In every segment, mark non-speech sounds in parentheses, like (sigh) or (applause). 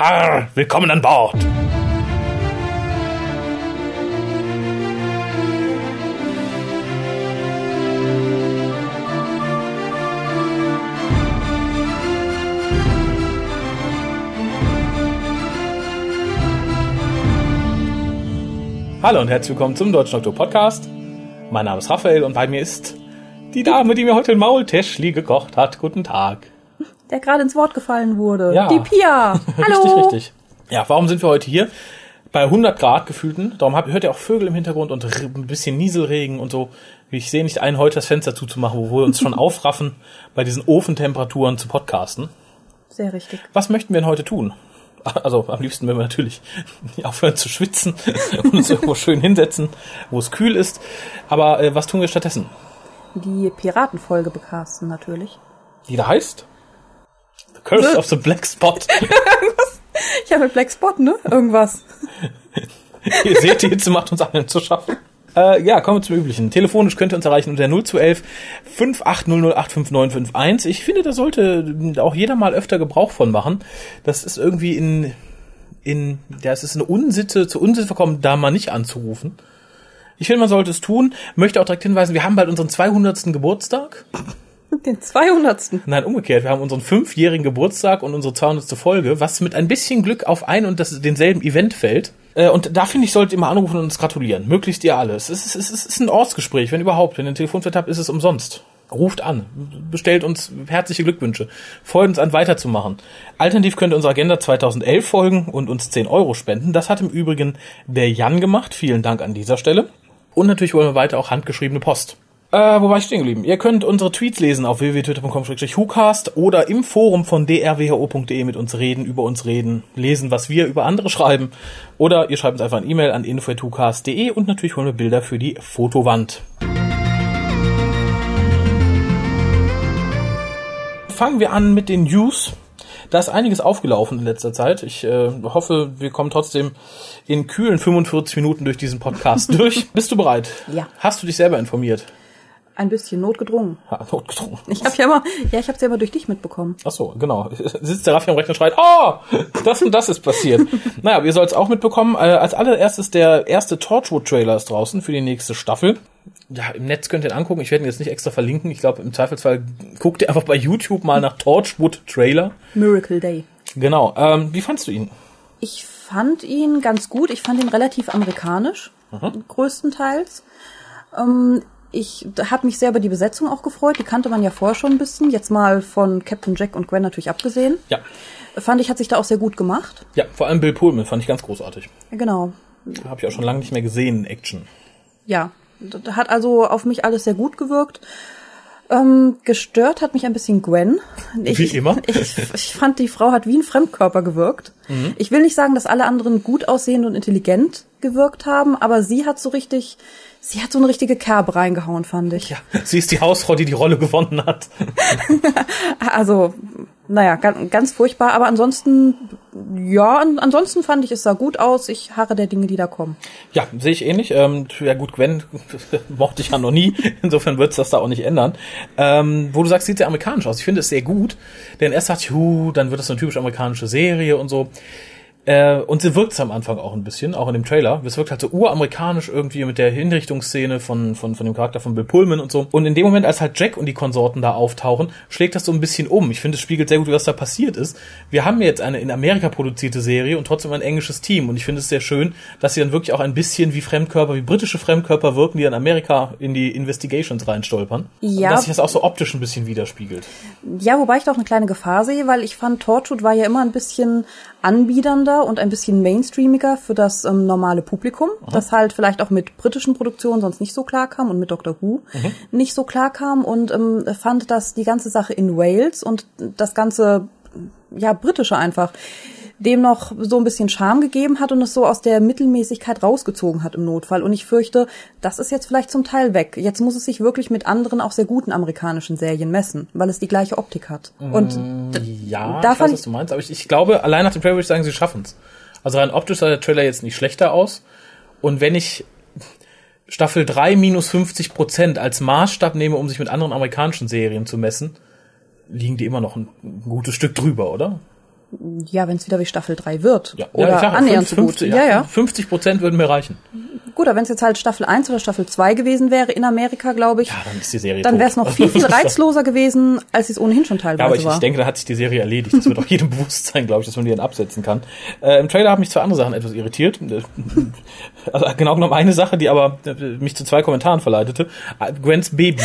Harr, willkommen an Bord. Hallo und herzlich willkommen zum Deutschen Doktor Podcast. Mein Name ist Raphael und bei mir ist die Dame, die mir heute ein Maultäschli gekocht hat. Guten Tag. Der gerade ins Wort gefallen wurde. Ja. Die Pia. (laughs) Hallo. Richtig, richtig. Ja, warum sind wir heute hier? Bei 100 Grad gefühlten. Darum habt, hört ihr auch Vögel im Hintergrund und ein bisschen Nieselregen und so. Ich sehe nicht ein, heute das Fenster zuzumachen, wo wir uns schon (laughs) aufraffen, bei diesen Ofentemperaturen zu podcasten. Sehr richtig. Was möchten wir denn heute tun? Also am liebsten würden wir natürlich aufhören zu schwitzen (laughs) und uns irgendwo schön hinsetzen, wo es kühl ist. Aber äh, was tun wir stattdessen? Die Piratenfolge bekasten natürlich. Die da heißt? Curse of the Black Spot. (laughs) Ich habe Black Spot, ne? Irgendwas. Ihr seht, die Hitze macht uns allen zu schaffen. Äh, ja, kommen wir zum Üblichen. Telefonisch könnt ihr uns erreichen unter 0211 58008591. Ich finde, da sollte auch jeder mal öfter Gebrauch von machen. Das ist irgendwie in, in, ja, es ist eine Unsitte, zu Unsitte verkommen, da mal nicht anzurufen. Ich finde, man sollte es tun. Möchte auch direkt hinweisen, wir haben bald unseren 200. Geburtstag. (laughs) Den 200. Nein, umgekehrt. Wir haben unseren fünfjährigen Geburtstag und unsere 200. Folge, was mit ein bisschen Glück auf ein und das, denselben Event fällt. Äh, Und da finde ich, solltet ihr mal anrufen und uns gratulieren. Möglichst ihr alle. Es ist, es ist, es ist ein Ortsgespräch, wenn überhaupt. Wenn ihr ein Telefonfeld habt, ist es umsonst. Ruft an, bestellt uns herzliche Glückwünsche, freut uns an, weiterzumachen. Alternativ könnt ihr unserer Agenda 2011 folgen und uns 10 Euro spenden. Das hat im Übrigen der Jan gemacht. Vielen Dank an dieser Stelle. Und natürlich wollen wir weiter auch handgeschriebene Post. Äh, wo war ich stehen geblieben? Ihr könnt unsere Tweets lesen auf www.twitter.com-hucast oder im Forum von drwho.de mit uns reden, über uns reden, lesen, was wir über andere schreiben. Oder ihr schreibt uns einfach ein E-Mail an info.hucast.de und natürlich holen wir Bilder für die Fotowand. Fangen wir an mit den News. Da ist einiges aufgelaufen in letzter Zeit. Ich äh, hoffe, wir kommen trotzdem in kühlen 45 Minuten durch diesen Podcast (laughs) durch. Bist du bereit? Ja. Hast du dich selber informiert? Ein bisschen notgedrungen. Ja, notgedrungen. Ich habe ja immer, ja, ich habe es ja immer durch dich mitbekommen. Ach so, genau. (laughs) Sitzt der Raffi am Rechner und schreit, ah, das und das ist passiert. (laughs) naja, ihr sollt es auch mitbekommen. Äh, als allererstes der erste Torchwood-Trailer ist draußen für die nächste Staffel. Ja, im Netz könnt ihr ihn angucken. Ich werde ihn jetzt nicht extra verlinken. Ich glaube, im Zweifelsfall guckt ihr einfach bei YouTube mal nach Torchwood-Trailer. Miracle Day. Genau. Ähm, wie fandst du ihn? Ich fand ihn ganz gut. Ich fand ihn relativ amerikanisch, größtenteils. Ähm, ich habe mich sehr über die Besetzung auch gefreut. Die kannte man ja vorher schon ein bisschen. Jetzt mal von Captain Jack und Gwen natürlich abgesehen. Ja. Fand ich, hat sich da auch sehr gut gemacht. Ja, vor allem Bill Pullman fand ich ganz großartig. Genau. Habe ich auch schon lange nicht mehr gesehen in Action. Ja, hat also auf mich alles sehr gut gewirkt. Ähm, gestört hat mich ein bisschen Gwen. Ich, Wie immer. (laughs) Ich, ich fand, die Frau hat wie ein Fremdkörper gewirkt. Ich will nicht sagen, dass alle anderen gut aussehend und intelligent gewirkt haben, aber sie hat so richtig, sie hat so eine richtige Kerbe reingehauen, fand ich. Ja, sie ist die Hausfrau, die die Rolle gewonnen hat. (laughs) Also, naja, ganz, ganz furchtbar, aber ansonsten, ja, an, ansonsten fand ich, es sah gut aus. Ich harre der Dinge, die da kommen. Ja, sehe ich ähnlich. Ähm, ja gut, Gwen (laughs) mochte ich ja noch nie. Insofern wird's das da auch nicht ändern. Ähm, wo du sagst, sieht sehr amerikanisch aus. Ich finde es sehr gut. Denn erst dachte ich, dann wird das eine typisch amerikanische Serie und so. Äh, und sie wirkt am Anfang auch ein bisschen, auch in dem Trailer. Es wirkt halt so uramerikanisch irgendwie mit der Hinrichtungsszene von, von, von dem Charakter von Bill Pullman und so. Und in dem Moment, als halt Jack und die Konsorten da auftauchen, schlägt das so ein bisschen um. Ich finde, es spiegelt sehr gut, was da passiert ist. Wir haben jetzt eine in Amerika produzierte Serie und trotzdem ein englisches Team. Und ich finde es sehr schön, dass sie dann wirklich auch ein bisschen wie Fremdkörper, wie britische Fremdkörper wirken, die in Amerika in die Investigations reinstolpern. Ja. Und dass sich das auch so optisch ein bisschen widerspiegelt. Ja, wobei ich doch eine kleine Gefahr sehe, weil ich fand, Torchwood war ja immer ein bisschen anbiedernder und ein bisschen mainstreamiger für das ähm, normale Publikum, das halt vielleicht auch mit britischen Produktionen sonst nicht so klar kam und mit Doctor Who nicht so klar kam. Und ähm, fand, dass die ganze Sache in Wales und das ganze, ja, britische einfach, dem noch so ein bisschen Charme gegeben hat und es so aus der Mittelmäßigkeit rausgezogen hat im Notfall. Und ich fürchte, das ist jetzt vielleicht zum Teil weg. Jetzt muss es sich wirklich mit anderen, auch sehr guten amerikanischen Serien messen, weil es die gleiche Optik hat. Und d- Ja, da ich weiß, was du meinst, aber ich, ich glaube, allein nach dem Trailer würde ich sagen, sie schaffen's. Also rein optisch sah der Trailer jetzt nicht schlechter aus. Und wenn ich Staffel 3 minus 50 Prozent als Maßstab nehme, um sich mit anderen amerikanischen Serien zu messen, liegen die immer noch ein, ein gutes Stück drüber, oder? Ja, wenn es wieder wie Staffel 3 wird. Ja, Oder ja, annähernd so gut. 50, Ja, ja. 50 Prozent würden mir reichen. Gut, aber wenn es jetzt halt Staffel 1 oder Staffel 2 gewesen wäre in Amerika, glaube ich, Ja, dann ist die Serie dann wäre es noch viel, viel (laughs) reizloser gewesen, als es ohnehin schon teilweise Ja, aber ich, war. ich denke, da hat sich die Serie erledigt. Das wird auch jedem (laughs) bewusst sein, glaube ich, dass man die dann absetzen kann. Äh, Im Trailer haben mich zwei andere Sachen etwas irritiert. (laughs) Also genau genommen eine Sache, die aber mich zu zwei Kommentaren verleitete. Äh, Gwens Baby.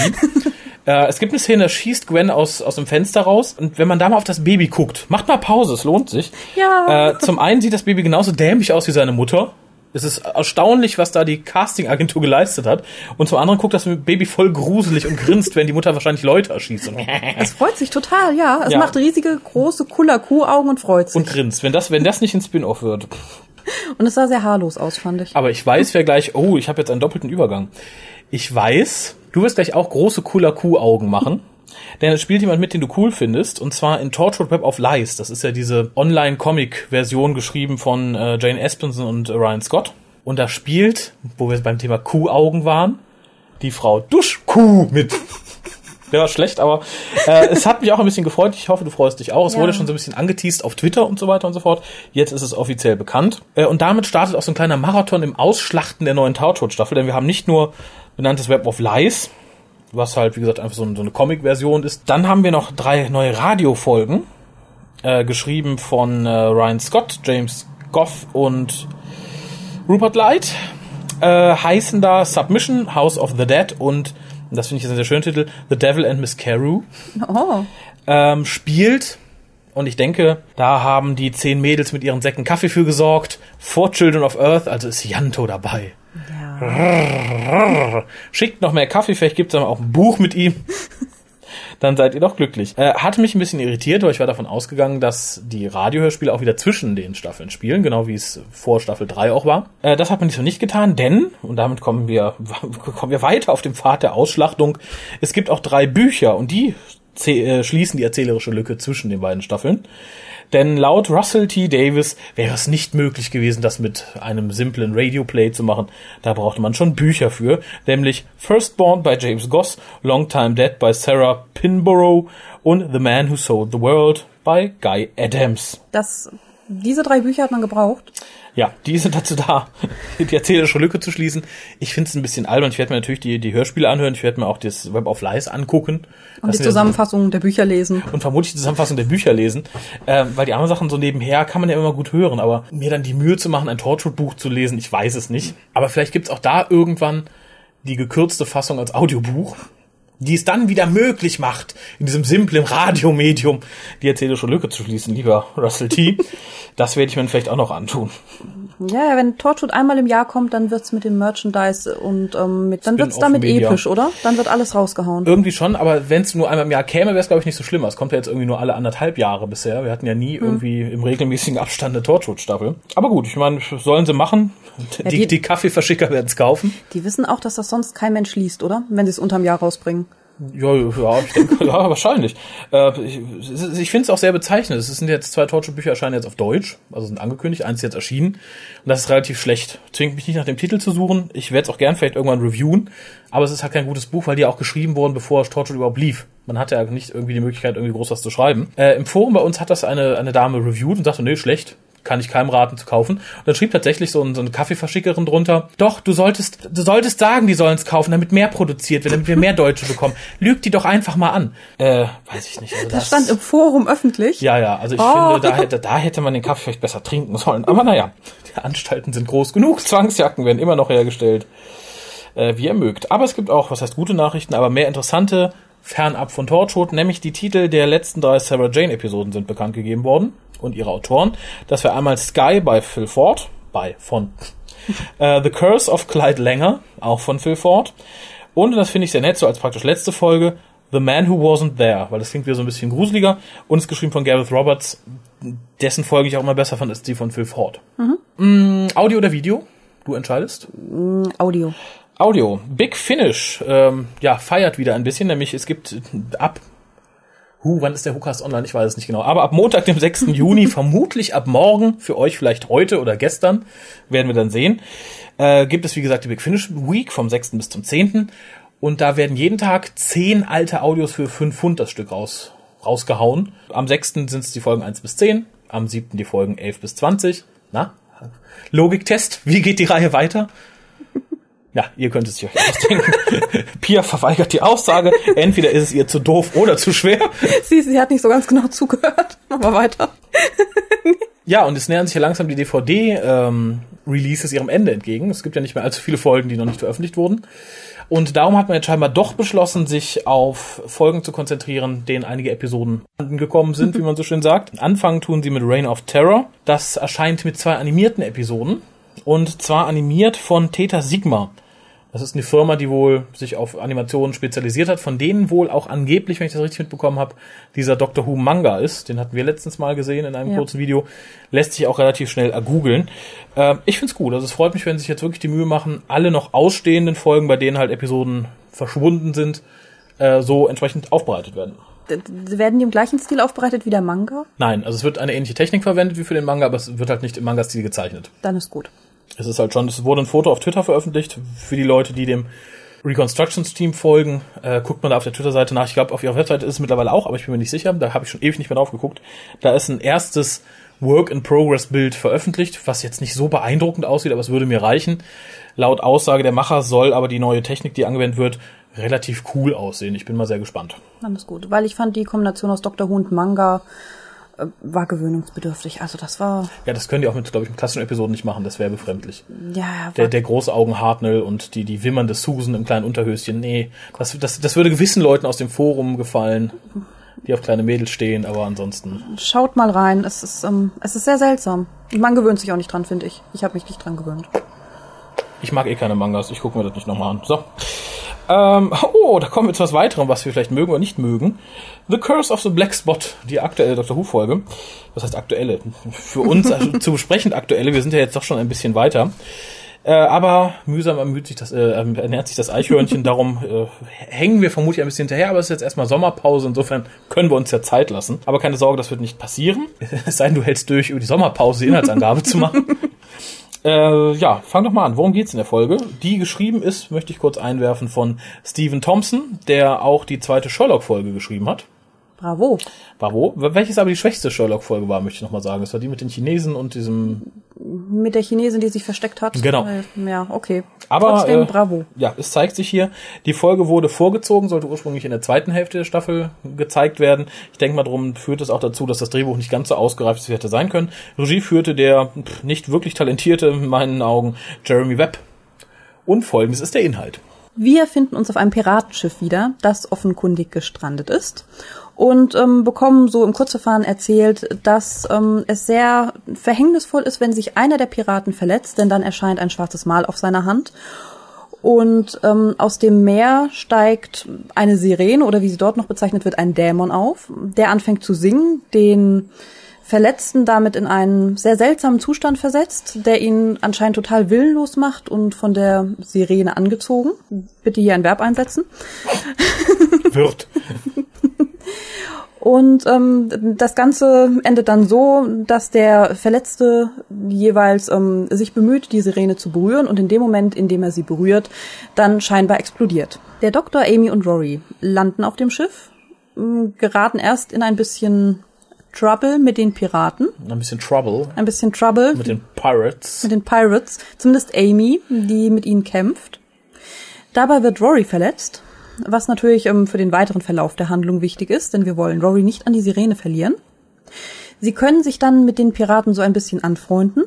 Äh, es gibt eine Szene, da schießt Gwen aus, aus dem Fenster raus. Und wenn man da mal auf das Baby guckt, macht mal Pause, es lohnt sich. Ja. Äh, zum einen sieht das Baby genauso dämlich aus wie seine Mutter. Es ist erstaunlich, was da die Casting-Agentur geleistet hat. Und zum anderen guckt das Baby voll gruselig und grinst, wenn die Mutter wahrscheinlich Leute erschießt. Es freut sich total, ja. Es Ja. macht riesige, große, cooler Kuhaugen und freut sich. und grinst. Wenn das, wenn das nicht ein Spin-off wird. Und es sah sehr haarlos aus, fand ich. Aber ich weiß, wer gleich, oh, ich habe jetzt einen doppelten Übergang. Ich weiß, du wirst gleich auch große cooler Kuh-Augen machen. Denn es spielt jemand mit, den du cool findest, und zwar in Tortured Web of Lies. Das ist ja diese Online-Comic-Version geschrieben von äh, Jane Espenson und äh, Ryan Scott. Und da spielt, wo wir beim Thema Kuh-Augen waren, die Frau Duschkuh mit. Der war schlecht, aber äh, es hat mich auch ein bisschen gefreut. Ich hoffe, du freust dich auch. Es Ja. wurde schon so ein bisschen angeteased auf Twitter und so weiter und so fort. Jetzt ist es offiziell bekannt. Äh, und damit startet auch so ein kleiner Marathon im Ausschlachten der neuen Torchwood-Staffel, denn wir haben nicht nur benanntes Web of Lies, was halt, wie gesagt, einfach so, ein- so eine Comic-Version ist. Dann haben wir noch drei neue Radiofolgen, äh, geschrieben von äh, Ryan Scott, James Goff und Rupert Light. Äh, heißen da Submission, House of the Dead und, und das finde ich jetzt ein sehr schöner Titel, The Devil and Miss Carew Oh. ähm, spielt. Und ich denke, da haben die zehn Mädels mit ihren Säcken Kaffee für gesorgt. Vor Children of Earth, also ist Janto dabei. Schickt noch mehr Kaffee, vielleicht gibt's dann auch ein Buch mit ihm. Dann seid ihr doch glücklich. Äh, hat mich ein bisschen irritiert, weil ich war davon ausgegangen, dass die Radiohörspiele auch wieder zwischen den Staffeln spielen, genau wie es vor Staffel 3 auch war. Äh, das hat man nicht so nicht getan, denn, und damit kommen wir, (laughs) kommen wir weiter auf dem Pfad der Ausschlachtung, es gibt auch drei Bücher und die äh, schließen die erzählerische Lücke zwischen den beiden Staffeln. Denn laut Russell T. Davis wäre es nicht möglich gewesen, das mit einem simplen Radioplay zu machen. Da brauchte man schon Bücher für, nämlich Firstborn by James Goss, Long Time Dead by Sarah Pinborough und The Man Who Sold the World by Guy Adams. Das, diese drei Bücher hat man gebraucht. Ja, die sind dazu da, die erzählerische Lücke zu schließen. Ich finde es ein bisschen albern. Ich werde mir natürlich die, die Hörspiele anhören. Ich werde mir auch das Web of Lies angucken. Und Das die Zusammenfassung der Bücher lesen. und vermutlich die Zusammenfassung der Bücher lesen, ähm, weil die anderen Sachen so nebenher kann man ja immer gut hören, aber mir dann die Mühe zu machen, ein Torchwood-Buch zu lesen, ich weiß es nicht. Aber vielleicht gibt's auch da irgendwann die gekürzte Fassung als Audiobuch, die es dann wieder möglich macht, in diesem simplen Radiomedium die erzählerische Lücke zu schließen, lieber Russell T. (laughs) Das werde ich mir vielleicht auch noch antun. Ja, ja, wenn Torchwood einmal im Jahr kommt, dann wird's mit dem Merchandise und ähm, mit, dann wird's damit Media. episch, oder? Dann wird alles rausgehauen. Irgendwie schon, aber wenn es nur einmal im Jahr käme, wäre es, glaube ich, nicht so schlimm. Es kommt ja jetzt irgendwie nur alle anderthalb Jahre bisher. Wir hatten ja nie irgendwie im regelmäßigen Abstand eine Torchwood-Staffel. Aber gut, ich meine, sollen sie machen. Die, die- die Kaffeeverschicker werden es kaufen. Die wissen auch, dass das sonst kein Mensch liest, oder? Wenn sie es unterm Jahr rausbringen. Ja, ja, ich denke, (laughs) ja, wahrscheinlich. Äh, ich ich finde es auch sehr bezeichnend. Es sind jetzt zwei Torchwood-Bücher erscheinen jetzt auf Deutsch, also sind angekündigt, eins ist jetzt erschienen. Und das ist relativ schlecht. Zwingt mich nicht nach dem Titel zu suchen. Ich werde es auch gern vielleicht irgendwann reviewen. Aber es ist halt kein gutes Buch, weil die auch geschrieben wurden, bevor Torchwood überhaupt lief. Man hatte ja nicht irgendwie die Möglichkeit, irgendwie groß was zu schreiben. Äh, Im Forum bei uns hat das eine, eine Dame reviewed und sagte, nee, schlecht. Kann ich keinem raten zu kaufen. Und dann schrieb tatsächlich so, ein, so eine Kaffeeverschickerin drunter, doch, du solltest, du solltest sagen, die sollen es kaufen, damit mehr produziert wird, damit wir mehr Deutsche bekommen. (laughs) Lüg die doch einfach mal an. Äh, weiß ich nicht. Also Das stand im Forum öffentlich. ja, ja, also ich Oh. finde, da hätte, da hätte man den Kaffee vielleicht besser trinken sollen. Aber naja, die Anstalten sind groß genug. Zwangsjacken werden immer noch hergestellt, äh, wie ihr mögt. Aber es gibt auch, was heißt gute Nachrichten, aber mehr interessante fernab von Torchwood, nämlich die Titel der letzten drei Sarah Jane Episoden sind bekannt gegeben worden und ihre Autoren. Das wäre einmal Sky bei Phil Ford, bei, von (laughs) äh, The Curse of Clyde Langer, auch von Phil Ford. Und und das finde ich sehr nett, so als praktisch letzte Folge, The Man Who Wasn't There, weil das klingt wieder so ein bisschen gruseliger und ist geschrieben von Gareth Roberts, dessen Folge ich auch immer besser fand, als die von Phil Ford. Mm, Audio oder Video? Du entscheidest. Audio. Audio. Big Finish, ähm, ja, feiert wieder ein bisschen, nämlich es gibt ab Huh, wann ist der Hookast online? Ich weiß es nicht genau. Aber ab Montag, dem 6. (laughs) Juni, vermutlich ab morgen, für euch vielleicht heute oder gestern, werden wir dann sehen, äh, gibt es wie gesagt die Big Finish Week vom 6. bis zum 10. Und da werden jeden Tag 10 alte Audios für 5 Pfund das Stück raus, rausgehauen. Am 6. sind es die Folgen 1 bis 10, am 7. die Folgen 11 bis 20. Na? Logiktest, wie geht die Reihe weiter? (laughs) Ja, ihr könnt es euch ausdenken. (laughs) Pia verweigert die Aussage. Entweder ist es ihr zu doof oder zu schwer. Sie, sie hat nicht so ganz genau zugehört. (laughs) Aber weiter. Ja, und es nähern sich ja langsam die DVD-Releases ähm, ihrem Ende entgegen. Es gibt ja nicht mehr allzu viele Folgen, die noch nicht veröffentlicht wurden. Und darum hat man jetzt scheinbar doch beschlossen, sich auf Folgen zu konzentrieren, denen einige Episoden angekommen sind, wie man so schön sagt. Anfangen tun sie mit Reign of Terror. Das erscheint mit zwei animierten Episoden. Und zwar animiert von Theta Sigma. Das ist eine Firma, die wohl sich auf Animationen spezialisiert hat, von denen wohl auch angeblich, wenn ich das richtig mitbekommen habe, dieser Doctor Who Manga ist. Den hatten wir letztens mal gesehen in einem ja. kurzen Video. Lässt sich auch relativ schnell ergoogeln. Äh, ich find's gut. Also es freut mich, wenn sie sich jetzt wirklich die Mühe machen, alle noch ausstehenden Folgen, bei denen halt Episoden verschwunden sind, äh, so entsprechend aufbereitet werden. Werden die im gleichen Stil aufbereitet wie der Manga? Nein, also es wird eine ähnliche Technik verwendet wie für den Manga, aber es wird halt nicht im Manga-Stil gezeichnet. Dann ist gut es ist halt schon, es wurde ein Foto auf Twitter veröffentlicht für die Leute, die dem Reconstructions Team folgen. Äh, guckt man da auf der Twitter-Seite nach. Ich glaube, auf ihrer Webseite ist es mittlerweile auch, aber ich bin mir nicht sicher. Da habe ich schon ewig nicht mehr drauf geguckt. Da ist ein erstes Work-in-Progress-Bild veröffentlicht, was jetzt nicht so beeindruckend aussieht, aber es würde mir reichen. Laut Aussage der Macher soll aber die neue Technik, die angewendet wird, relativ cool aussehen. Ich bin mal sehr gespannt. Ist gut, weil ich fand die Kombination aus Dr. Who und Manga war gewöhnungsbedürftig. Also das war. Ja, das können die auch mit, glaube ich, mit klassischen Episoden nicht machen. Das wäre befremdlich. Ja, der, der große Augen Hartnell und die, die wimmernde Susan im kleinen Unterhöschen. Nee, das, das, das würde gewissen Leuten aus dem Forum gefallen, die auf kleine Mädels stehen, aber ansonsten. Schaut mal rein. Es ist, ähm, es ist sehr seltsam. Man gewöhnt sich auch nicht dran, finde ich. Ich habe mich nicht dran gewöhnt. Ich mag eh keine Mangas. Ich gucke mir das nicht nochmal an. So. Ähm, oh, da kommen wir zu was weiterem, was wir vielleicht mögen oder nicht mögen. The Curse of the Black Spot, die aktuelle Dr. Who-Folge. Was heißt aktuelle? Für uns also (laughs) zu besprechend aktuelle, wir sind ja jetzt doch schon ein bisschen weiter. Äh, aber mühsam ermüht sich das, äh, ernährt sich das Eichhörnchen, (laughs) darum äh, hängen wir vermutlich ein bisschen hinterher, aber es ist jetzt erstmal Sommerpause, insofern können wir uns ja Zeit lassen. Aber keine Sorge, das wird nicht passieren. (laughs) Es sei denn, du hältst durch, über die Sommerpause die Inhaltsangabe zu machen. Äh, ja, fang doch mal an. Worum geht's in der Folge? Die geschrieben ist, möchte ich kurz einwerfen, von Stephen Thompson, der auch die zweite Sherlock-Folge geschrieben hat. Bravo. Bravo. Welches aber die schwächste Sherlock-Folge war, möchte ich nochmal sagen. Das war die mit den Chinesen und diesem... Mit der Chinesin, die sich versteckt hat. Genau. Ja, okay. Aber, Trotzdem, äh, bravo. Ja, es zeigt sich hier, die Folge wurde vorgezogen, sollte ursprünglich in der zweiten Hälfte der Staffel gezeigt werden. Ich denke mal, darum führt es auch dazu, dass das Drehbuch nicht ganz so ausgereift ist, wie hätte sein können. Regie führte der nicht wirklich talentierte, in meinen Augen, Jeremy Webb. Und folgendes ist der Inhalt. Wir finden uns auf einem Piratenschiff wieder, das offenkundig gestrandet ist und ähm, bekommen so im Kurzverfahren erzählt, dass ähm, es sehr verhängnisvoll ist, wenn sich einer der Piraten verletzt, denn dann erscheint ein schwarzes Mal auf seiner Hand. Und ähm, aus dem Meer steigt eine Sirene oder wie sie dort noch bezeichnet wird, ein Dämon auf, der anfängt zu singen, den Verletzten damit in einen sehr seltsamen Zustand versetzt, der ihn anscheinend total willenlos macht und von der Sirene angezogen. Bitte hier ein Verb einsetzen. Wird. (laughs) Und ähm, das Ganze endet dann so, dass der Verletzte jeweils ähm, sich bemüht, die Sirene zu berühren und in dem Moment, in dem er sie berührt, dann scheinbar explodiert. Der Doktor, Amy und Rory landen auf dem Schiff, geraten erst in ein bisschen Trouble mit den Piraten. Ein bisschen Trouble. Ein bisschen Trouble. Mit den Pirates. Mit den Pirates. Zumindest Amy, die mit ihnen kämpft. Dabei wird Rory verletzt was natürlich ähm, für den weiteren Verlauf der Handlung wichtig ist, denn wir wollen Rory nicht an die Sirene verlieren. Sie können sich dann mit den Piraten so ein bisschen anfreunden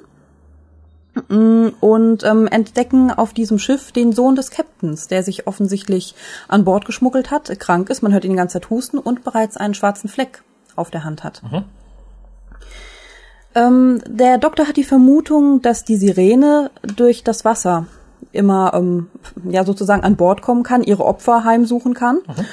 mm, und ähm, entdecken auf diesem Schiff den Sohn des Captains, der sich offensichtlich an Bord geschmuggelt hat, krank ist, man hört ihn die ganze Zeit husten und bereits einen schwarzen Fleck auf der Hand hat. Mhm. Ähm, der Doktor hat die Vermutung, dass die Sirene durch das Wasser immer ähm, ja sozusagen an Bord kommen kann, ihre Opfer heimsuchen kann. Mhm.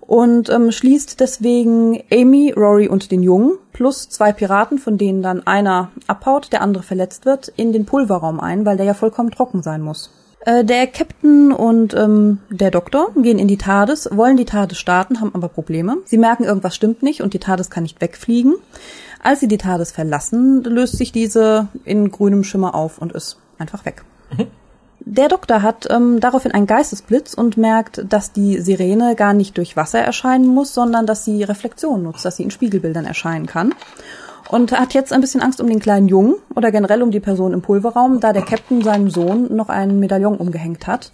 Und ähm, schließt deswegen Amy, Rory und den Jungen plus zwei Piraten, von denen dann einer abhaut, der andere verletzt wird, in den Pulverraum ein, weil der ja vollkommen trocken sein muss. Äh, der Captain und ähm, der Doktor gehen in die TARDIS, wollen die TARDIS starten, haben aber Probleme. Sie merken, irgendwas stimmt nicht und die TARDIS kann nicht wegfliegen. Als sie die TARDIS verlassen, löst sich diese in grünem Schimmer auf und ist einfach weg. Mhm. Der Doktor hat ähm, daraufhin einen Geistesblitz und merkt, dass die Sirene gar nicht durch Wasser erscheinen muss, sondern dass sie Reflexion nutzt, dass sie in Spiegelbildern erscheinen kann. und hat jetzt ein bisschen Angst um den kleinen Jungen oder generell um die Person im Pulverraum, da der Captain seinem Sohn noch einen Medaillon umgehängt hat.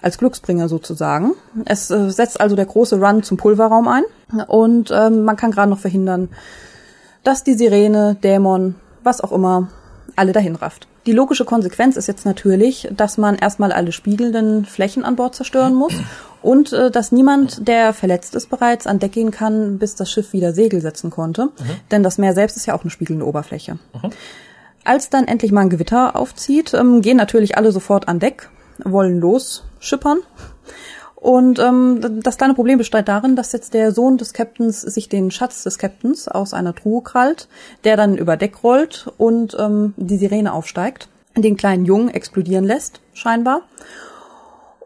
Als Glücksbringer sozusagen. Es äh, setzt also der große Run zum Pulverraum ein und ähm, man kann gerade noch verhindern, dass die Sirene, Dämon, was auch immer, alle dahin rafft. Die logische Konsequenz ist jetzt natürlich, dass man erstmal alle spiegelnden Flächen an Bord zerstören muss und äh, dass niemand, der verletzt ist, bereits an Deck gehen kann, bis das Schiff wieder Segel setzen konnte. Mhm. Denn das Meer selbst ist ja auch eine spiegelnde Oberfläche. Mhm. Als dann endlich mal ein Gewitter aufzieht, ähm, gehen natürlich alle sofort an Deck, wollen los schippern. Und ähm, das kleine Problem besteht darin, dass jetzt der Sohn des Captains sich den Schatz des Captains aus einer Truhe krallt, der dann über Deck rollt und ähm, die Sirene aufsteigt, den kleinen Jungen explodieren lässt, scheinbar.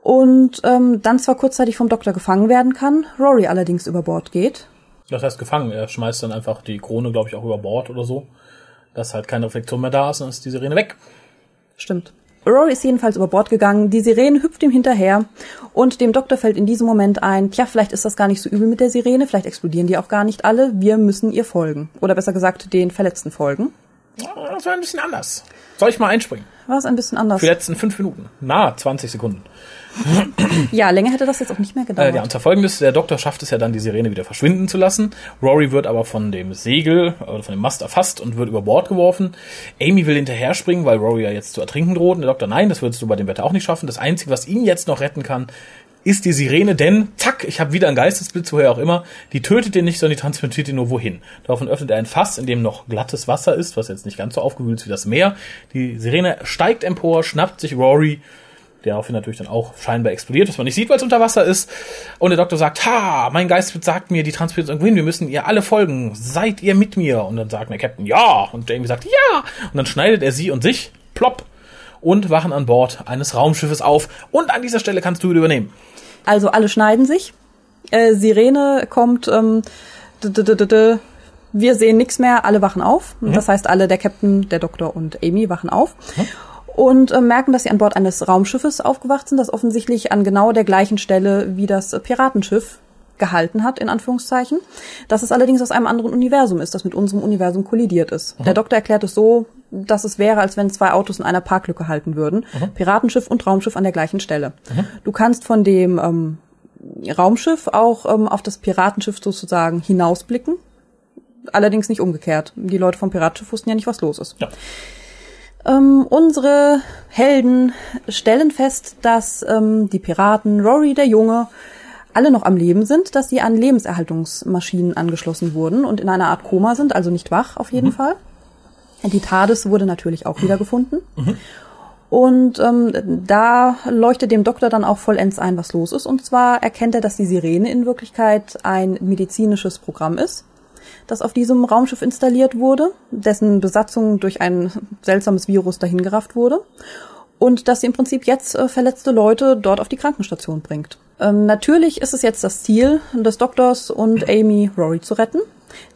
Und ähm, dann zwar kurzzeitig vom Doktor gefangen werden kann, Rory allerdings über Bord geht. Das heißt gefangen, er schmeißt dann einfach die Krone, glaube ich, auch über Bord oder so. Dass halt keine Reflexion mehr da ist, dann ist die Sirene weg. Stimmt. Rory ist jedenfalls über Bord gegangen, die Sirene hüpft ihm hinterher und dem Doktor fällt in diesem Moment ein, tja, vielleicht ist das gar nicht so übel mit der Sirene, vielleicht explodieren die auch gar nicht alle, wir müssen ihr folgen. Oder besser gesagt, den Verletzten folgen. Das war ein bisschen anders. Soll ich mal einspringen? War es ein bisschen anders? Für die letzten fünf Minuten. Na, 20 Sekunden. Ja, länger hätte das jetzt auch nicht mehr gedauert. Äh, ja, und folgendes, der Doktor schafft es ja dann, die Sirene wieder verschwinden zu lassen. Rory wird aber von dem Segel oder von dem Mast erfasst und wird über Bord geworfen. Amy will hinterher springen, weil Rory ja jetzt zu ertrinken droht. Und der Doktor, nein, das würdest du bei dem Wetter auch nicht schaffen. Das Einzige, was ihn jetzt noch retten kann, ist die Sirene, denn zack, ich habe wieder einen Geistesblitz, woher auch immer, die tötet ihn nicht, sondern die transportiert ihn nur wohin. Daraufhin öffnet er ein Fass, in dem noch glattes Wasser ist, was jetzt nicht ganz so aufgewühlt ist wie das Meer. Die Sirene steigt empor, schnappt sich Rory, daraufhin natürlich dann auch scheinbar explodiert, was man nicht sieht, weil es unter Wasser ist. Und der Doktor sagt, ha, mein Geist sagt mir, die transportiert irgendwo hin, wir müssen ihr alle folgen, seid ihr mit mir? Und dann sagt der Captain, ja. Und Jamie sagt, ja. Und dann schneidet er sie und sich, plopp, und wachen an Bord eines Raumschiffes auf. Und an dieser Stelle kannst du übernehmen. Also alle schneiden sich. Äh, Sirene kommt, ähm, wir sehen nichts mehr, alle wachen auf. Mhm. Das heißt, alle, der Captain, der Doktor und Amy wachen auf. Mhm. Und äh, merken, dass sie an Bord eines Raumschiffes aufgewacht sind, das offensichtlich an genau der gleichen Stelle wie das Piratenschiff gehalten hat, in Anführungszeichen. Dass es allerdings aus einem anderen Universum ist, das mit unserem Universum kollidiert ist. Mhm. Der Doktor erklärt es so, dass es wäre, als wenn zwei Autos in einer Parklücke halten würden. Mhm. Piratenschiff und Raumschiff an der gleichen Stelle. Mhm. Du kannst von dem ähm, Raumschiff auch ähm, auf das Piratenschiff sozusagen hinausblicken. Allerdings nicht umgekehrt. Die Leute vom Piratenschiff wussten ja nicht, was los ist. Ja. Ähm, unsere Helden stellen fest, dass ähm, die Piraten, Rory der Junge, alle noch am Leben sind, dass sie an Lebenserhaltungsmaschinen angeschlossen wurden und in einer Art Koma sind, also nicht wach auf jeden mhm. Fall. Die TARDIS wurde natürlich auch wieder gefunden. Mhm. Und ähm, da leuchtet dem Doktor dann auch vollends ein, was los ist. Und zwar erkennt er, dass die Sirene in Wirklichkeit ein medizinisches Programm ist, das auf diesem Raumschiff installiert wurde, dessen Besatzung durch ein seltsames Virus dahingerafft wurde. Und dass sie im Prinzip jetzt äh, verletzte Leute dort auf die Krankenstation bringt. Ähm, natürlich ist es jetzt das Ziel des Doktors und Amy Rory zu retten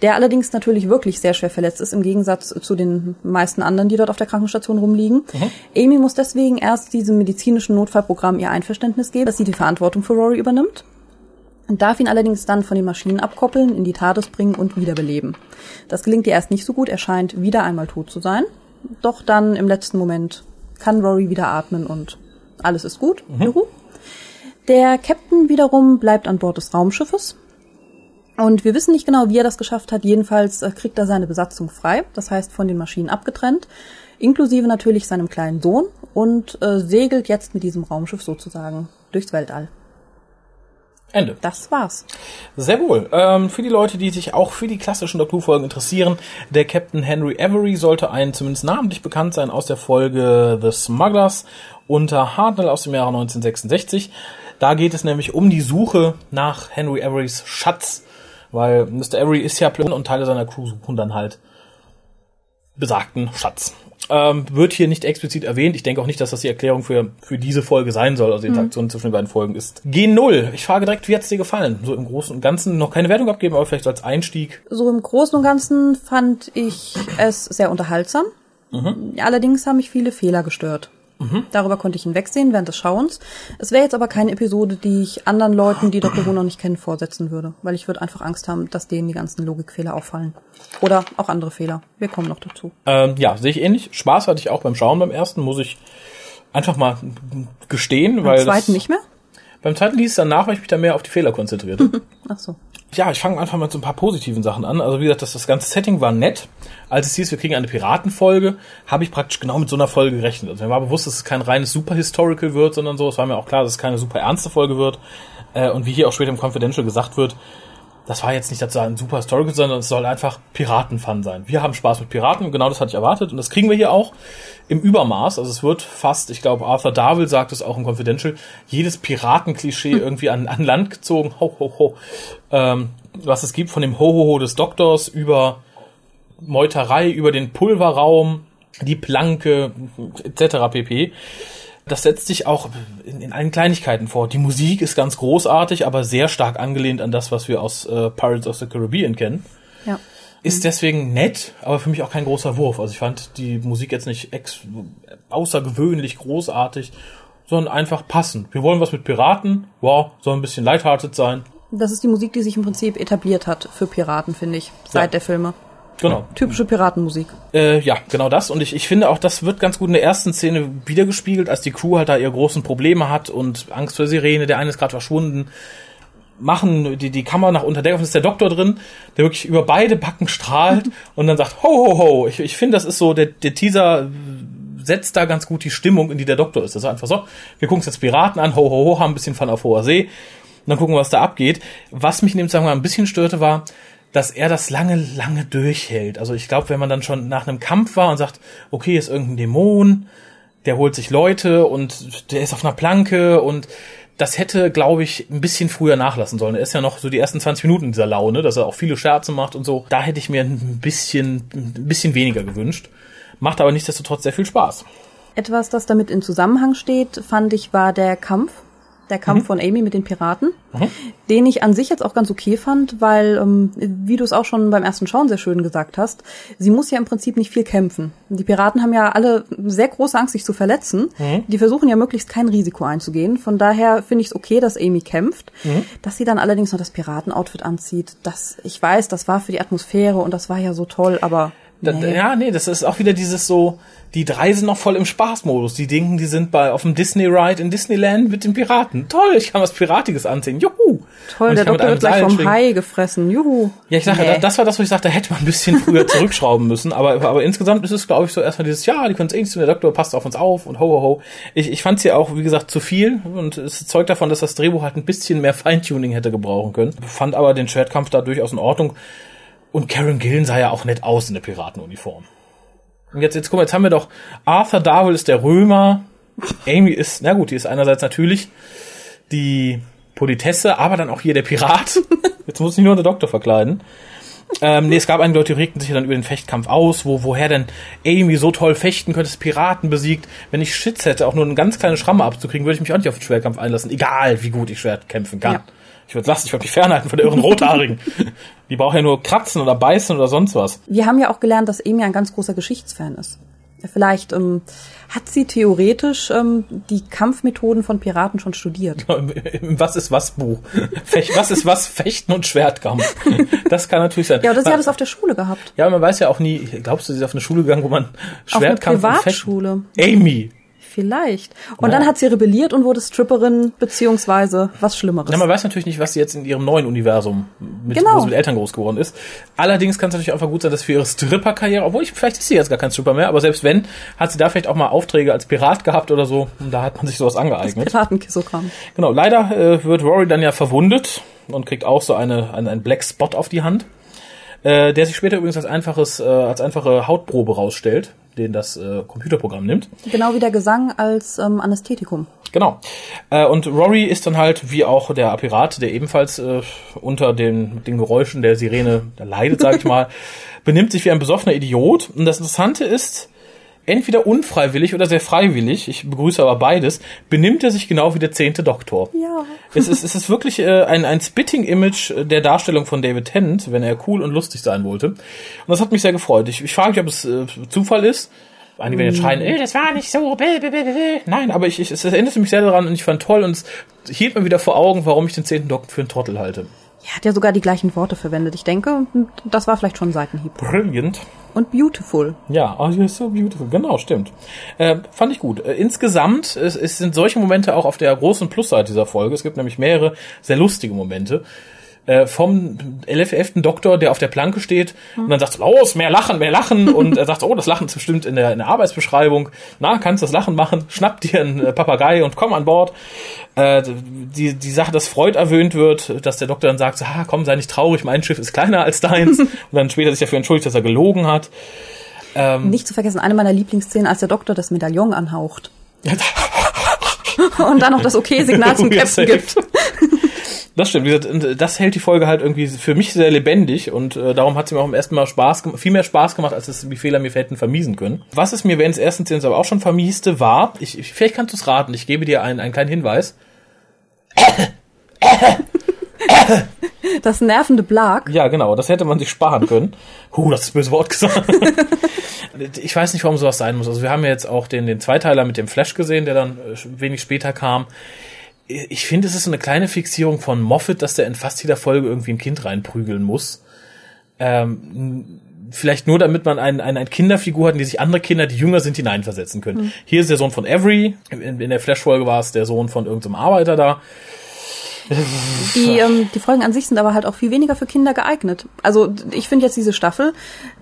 der allerdings natürlich wirklich sehr schwer verletzt ist, im Gegensatz zu den meisten anderen, die dort auf der Krankenstation rumliegen. Mhm. Amy muss deswegen erst diesem medizinischen Notfallprogramm ihr Einverständnis geben, dass sie die Verantwortung für Rory übernimmt und darf ihn allerdings dann von den Maschinen abkoppeln, in die TARDIS bringen und wiederbeleben. Das gelingt ihr erst nicht so gut, er scheint wieder einmal tot zu sein. Doch dann im letzten Moment kann Rory wieder atmen und alles ist gut. Mhm. Der Captain wiederum bleibt an Bord des Raumschiffes und wir wissen nicht genau, wie er das geschafft hat. Jedenfalls äh, kriegt er seine Besatzung frei, das heißt von den Maschinen abgetrennt, inklusive natürlich seinem kleinen Sohn und äh, segelt jetzt mit diesem Raumschiff sozusagen durchs Weltall. Ende. Das war's. Sehr wohl. Ähm, für die Leute, die sich auch für die klassischen Doctor Folgen interessieren, der Captain Henry Avery sollte einen zumindest namentlich bekannt sein aus der Folge The Smugglers unter Hartnell aus dem Jahre 1966. Da geht es nämlich um die Suche nach Henry Averys Schatz weil Mr. Avery ist ja Plan und Teile seiner Crew suchen dann halt besagten Schatz. Ähm, wird hier nicht explizit erwähnt. Ich denke auch nicht, dass das die Erklärung für, für diese Folge sein soll. Also die Interaktion mhm. zwischen den beiden Folgen ist G0. Ich frage direkt, wie hat's dir gefallen? So im Großen und Ganzen noch keine Wertung abgeben, aber vielleicht als Einstieg. So im Großen und Ganzen fand ich es sehr unterhaltsam. Mhm. Allerdings haben mich viele Fehler gestört. Darüber konnte ich hinwegsehen während des Schauens. Es wäre jetzt aber keine Episode, die ich anderen Leuten, die Dr. Who noch nicht kennen, vorsetzen würde. Weil ich würde einfach Angst haben, dass denen die ganzen Logikfehler auffallen. Oder auch andere Fehler. Wir kommen noch dazu. Ähm, ja, sehe ich ähnlich. Spaß hatte ich auch beim Schauen beim ersten, muss ich einfach mal gestehen. Beim weil zweiten das, nicht mehr? Beim zweiten ließ es danach, weil ich mich da mehr auf die Fehler konzentrierte. (laughs) Ach so. Ja, ich fange einfach mal mit so ein paar positiven Sachen an. Also wie gesagt, das, das ganze Setting war nett. Als es hieß, wir kriegen eine Piratenfolge, habe ich praktisch genau mit so einer Folge gerechnet. Also mir war bewusst, dass es kein reines Super-Historical wird, sondern so. Es war mir auch klar, dass es keine super ernste Folge wird. Äh, und wie hier auch später im Confidential gesagt wird, das war jetzt nicht dazu ein super Historical, sondern es soll einfach Piratenfun sein. Wir haben Spaß mit Piraten genau das hatte ich erwartet und das kriegen wir hier auch im Übermaß. Also es wird fast, ich glaube, Arthur Darvill sagt es auch im Confidential, jedes Piratenklischee (laughs) irgendwie an, an Land gezogen. Ho, ho, ho. Ähm, was es gibt von dem Ho-Ho-Ho des Doktors über Meuterei, über den Pulverraum, die Planke etc. pp. Das setzt sich auch in, in allen Kleinigkeiten vor. Die Musik ist ganz großartig, aber sehr stark angelehnt an das, was wir aus äh, Pirates of the Caribbean kennen. Ja. Ist deswegen nett, aber für mich auch kein großer Wurf. Also ich fand die Musik jetzt nicht ex außergewöhnlich großartig, sondern einfach passend. Wir wollen was mit Piraten, wow, soll ein bisschen lighthearted sein. Das ist die Musik, die sich im Prinzip etabliert hat für Piraten, finde ich, seit Ja. der Filme. Genau. Typische Piratenmusik. Äh, ja, genau das. Und ich, ich finde auch, das wird ganz gut in der ersten Szene wiedergespiegelt, als die Crew halt da ihre großen Probleme hat und Angst vor Sirene, der eine ist gerade verschwunden, machen die, die Kamera nach unter Deck und ist der Doktor drin, der wirklich über beide Backen strahlt (laughs) und dann sagt, ho, ho, ho. Ich, ich finde, das ist so, der, der Teaser setzt da ganz gut die Stimmung, in die der Doktor ist. Das ist einfach so, wir gucken uns jetzt Piraten an, ho, ho, ho, haben ein bisschen Fun auf hoher See und dann gucken wir, was da abgeht. Was mich in dem Zusammenhang ein bisschen störte, war, dass er das lange, lange durchhält. Also ich glaube, wenn man dann schon nach einem Kampf war und sagt, okay, ist irgendein Dämon, der holt sich Leute und der ist auf einer Planke und das hätte, glaube ich, ein bisschen früher nachlassen sollen. Er ist ja noch so die ersten 20 Minuten in dieser Laune, dass er auch viele Scherze macht und so. Da hätte ich mir ein bisschen, ein bisschen weniger gewünscht. Macht aber nichtsdestotrotz sehr viel Spaß. Etwas, das damit in Zusammenhang steht, fand ich, war der Kampf. Der Kampf von Amy mit den Piraten, den ich an sich jetzt auch ganz okay fand, weil, ähm, wie du es auch schon beim ersten Schauen sehr schön gesagt hast, sie muss ja im Prinzip nicht viel kämpfen. Die Piraten haben ja alle sehr große Angst, sich zu verletzen. Die versuchen ja möglichst kein Risiko einzugehen. Von daher finde ich es okay, dass Amy kämpft. Dass sie dann allerdings noch das Piratenoutfit anzieht, das, ich weiß, das war für die Atmosphäre und das war ja so toll, aber Da, nee. Ja, nee, das ist auch wieder dieses so, die drei sind noch voll im Spaßmodus. Die denken, die sind bei auf dem Disney Ride in Disneyland mit den Piraten. Toll, ich kann was Piratiges anziehen. Juhu. Toll, der Doktor wird gleich vom schwingen. Hai gefressen. Juhu. Ja, ich sage, Nee. das war das, wo ich sagte, da hätte man ein bisschen früher (laughs) zurückschrauben müssen. Aber, aber insgesamt ist es, glaube ich, so erstmal dieses, ja, die können es eh nicht tun, der Doktor passt auf uns auf und ho, ho, ho. Ich, ich fand es ja auch, wie gesagt, zu viel und es zeugt davon, dass das Drehbuch halt ein bisschen mehr Feintuning hätte gebrauchen können. Fand aber den Schwertkampf da durchaus in Ordnung. Und Karen Gillen sah ja auch nett aus in der Piratenuniform. Und jetzt, jetzt guck mal, jetzt haben wir doch, Arthur Darvill ist der Römer, Amy ist, na gut, die ist einerseits natürlich die Politesse, aber dann auch hier der Pirat. (laughs) Jetzt muss ich nur der Doktor verkleiden. Ähm, nee, es gab einige Leute, die regten sich dann über den Fechtkampf aus, wo, woher denn Amy so toll fechten könnte, Piraten besiegt. Wenn ich Shits hätte, auch nur eine ganz kleine Schramme abzukriegen, würde ich mich auch nicht auf den Schwertkampf einlassen. Egal, wie gut ich Schwert kämpfen kann. Ja. Ich würde lassen, ich würde mich fernhalten von der irren Rothaarigen. (laughs) die braucht ja nur kratzen oder beißen oder sonst was. Wir haben ja auch gelernt, dass Amy ein ganz großer Geschichtsfan ist. Vielleicht ähm, hat sie theoretisch ähm, die Kampfmethoden von Piraten schon studiert. (laughs) Was ist was Buch. Fech, was ist was Fechten und Schwertkampf. Das kann natürlich sein. Ja, oder sie Man- hat es auf der Schule gehabt. ja, man weiß ja auch nie, glaubst du, sie ist auf eine Schule gegangen, wo man Auf eine Schwertkampf und Fechten- Privatschule. Amy. Vielleicht. Und Ja. dann hat sie rebelliert und wurde Stripperin, beziehungsweise was Schlimmeres. Ja, man weiß natürlich nicht, was sie jetzt in ihrem neuen Universum mit, Genau. mit Eltern groß geworden ist. Allerdings kann es natürlich einfach gut sein, dass für ihre Stripper-Karriere, obwohl ich, vielleicht ist sie jetzt gar kein Stripper mehr, aber selbst wenn, hat sie da vielleicht auch mal Aufträge als Pirat gehabt oder so. Und da hat man sich sowas angeeignet. Piratenkissogramm. Genau, leider äh, wird Rory dann ja verwundet und kriegt auch so eine, eine, einen Black Spot auf die Hand, äh, der sich später übrigens als einfaches, äh, als einfache Hautprobe rausstellt, den das äh, Computerprogramm nimmt. Genau wie der Gesang als ähm, Anästhetikum. Genau. Äh, und Rory ist dann halt, wie auch der Pirat, der ebenfalls äh, unter den, den Geräuschen der Sirene leidet, sag ich (laughs) mal, benimmt sich wie ein besoffener Idiot. Und das Interessante ist, entweder unfreiwillig oder sehr freiwillig, ich begrüße aber beides, benimmt er sich genau wie der zehnte Doktor. Ja. Es ist, es ist wirklich äh, ein, ein Spitting-Image der Darstellung von David Tennant, wenn er cool und lustig sein wollte. Und das hat mich sehr gefreut. Ich, ich frage mich, ob es äh, Zufall ist Einige werden jetzt schreien, äh, das war nicht so. Bäh. Nein, aber ich, ich, es erinnerte mich sehr daran und ich fand toll und es hielt mir wieder vor Augen, warum ich den zehnten Doktor für einen Trottel halte. Er hat ja sogar die gleichen Worte verwendet. Ich denke, das war vielleicht schon ein Seitenhieb. Brilliant. Und beautiful. Ja, oh, you're so beautiful. Genau, stimmt. Äh, fand ich gut. Äh, insgesamt es, es sind solche Momente auch auf der großen Plusseite dieser Folge. Es gibt nämlich mehrere sehr lustige Momente äh, vom elften Doktor, der auf der Planke steht und dann sagt, los, mehr lachen, mehr lachen (laughs) und er sagt, oh, das Lachen ist bestimmt in der, in der Arbeitsbeschreibung. Na, kannst das Lachen machen, schnapp dir einen äh, Papagei und komm an Bord. Äh, die, die Sache, dass Freud erwähnt wird, dass der Doktor dann sagt, ah, komm, sei nicht traurig, mein Schiff ist kleiner als deins (laughs) und dann später sich dafür entschuldigt, dass er gelogen hat. Ähm, Nicht zu vergessen, eine meiner Lieblingsszenen, als der Doktor das Medaillon anhaucht. (laughs) und dann noch das Okay-Signal zum Captain gibt. Das stimmt. Das hält die Folge halt irgendwie für mich sehr lebendig und äh, darum hat sie mir auch im ersten Mal Spaß viel mehr Spaß gemacht, als es die Fehler mir hätten vermiesen können. Was es mir während des ersten Szenen aber auch schon vermieste, war, ich, ich vielleicht kannst du es raten, ich gebe dir einen, einen kleinen Hinweis. Das nervende Blag. Ja, genau, das hätte man sich sparen können. Huh, das ist böse Wort gesagt. (laughs) ich weiß nicht, warum sowas sein muss. Also wir haben ja jetzt auch den, den Zweiteiler mit dem Flash gesehen, der dann äh, wenig später kam ich finde, es ist so eine kleine Fixierung von Moffat, dass der in fast jeder Folge irgendwie ein Kind reinprügeln muss. Ähm, vielleicht nur, damit man eine, eine, eine Kinderfigur hat, in die sich andere Kinder, die jünger sind, hineinversetzen können. Mhm. Hier ist der Sohn von Avery, in, in der Flash-Folge war es der Sohn von irgendeinem Arbeiter da. (laughs) Die, ähm, die Folgen an sich sind aber halt auch viel weniger für Kinder geeignet. Also ich finde jetzt diese Staffel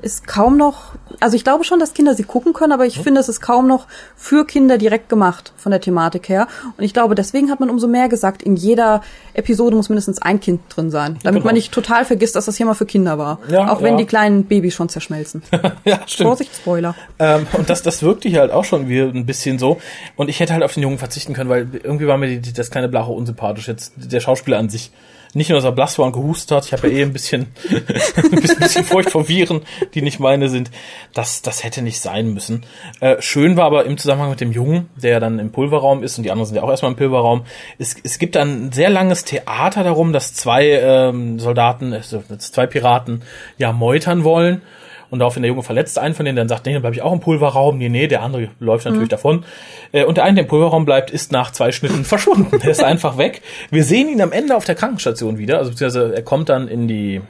ist kaum noch, also ich glaube schon, dass Kinder sie gucken können, aber ich mhm. finde, es ist kaum noch für Kinder direkt gemacht von der Thematik her. Und ich glaube, deswegen hat man umso mehr gesagt, in jeder Episode muss mindestens ein Kind drin sein, damit genau. man nicht total vergisst, dass das hier mal für Kinder war. Ja, auch wenn ja. die kleinen Babys schon zerschmelzen. (laughs) ja, stimmt. Vorsicht, Spoiler. Ähm, und das, das wirkte hier halt auch schon wie ein bisschen so. Und ich hätte halt auf den Jungen verzichten können, weil irgendwie war mir die, das kleine Blache unsympathisch. Jetzt der Schauspieler an sich nicht nur, dass er blass war und gehustet hat, ich habe ja eh ein bisschen, (laughs) ein bisschen Furcht vor Viren, die nicht meine sind. Das, das hätte nicht sein müssen. Äh, schön war aber im Zusammenhang mit dem Jungen, der dann im Pulverraum ist und die anderen sind ja auch erstmal im Pulverraum. Es, es gibt ein sehr langes Theater darum, dass zwei ähm, Soldaten, also zwei Piraten ja meutern wollen und daraufhin der Junge verletzt einen von denen, dann sagt, nee, dann bleibe ich auch im Pulverraum. Nee, nee, der andere läuft natürlich mhm. davon. Äh, und der eine, der im Pulverraum bleibt, ist nach zwei Schnitten (laughs) verschwunden. Der ist einfach weg. Wir sehen ihn am Ende auf der Krankenstation wieder. Also beziehungsweise er kommt dann in die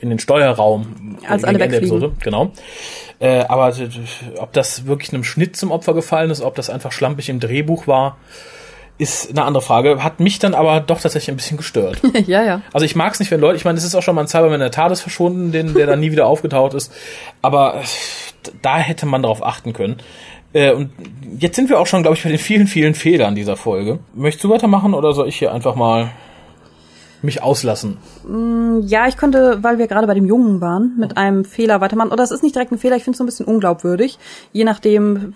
in den Steuerraum. Als alle wegfliegen. Genau. Äh, aber ob das wirklich einem Schnitt zum Opfer gefallen ist, ob das einfach schlampig im Drehbuch war, ist eine andere Frage. Hat mich dann aber doch tatsächlich ein bisschen gestört. (laughs) ja, ja. Also ich mag es nicht, wenn Leute, ich meine, es ist auch schon mal ein Cyberman der Tat ist verschwunden, den, der dann nie wieder aufgetaucht ist. Aber äh, da hätte man darauf achten können. Äh, und jetzt sind wir auch schon, glaube ich, bei den vielen, vielen Fehlern dieser Folge. Möchtest du weitermachen oder soll ich hier einfach mal mich auslassen? Mm, ja, ich konnte, weil wir gerade bei dem Jungen waren, mit einem Fehler weitermachen. Oder es ist nicht direkt ein Fehler, ich finde es so ein bisschen unglaubwürdig. Je nachdem,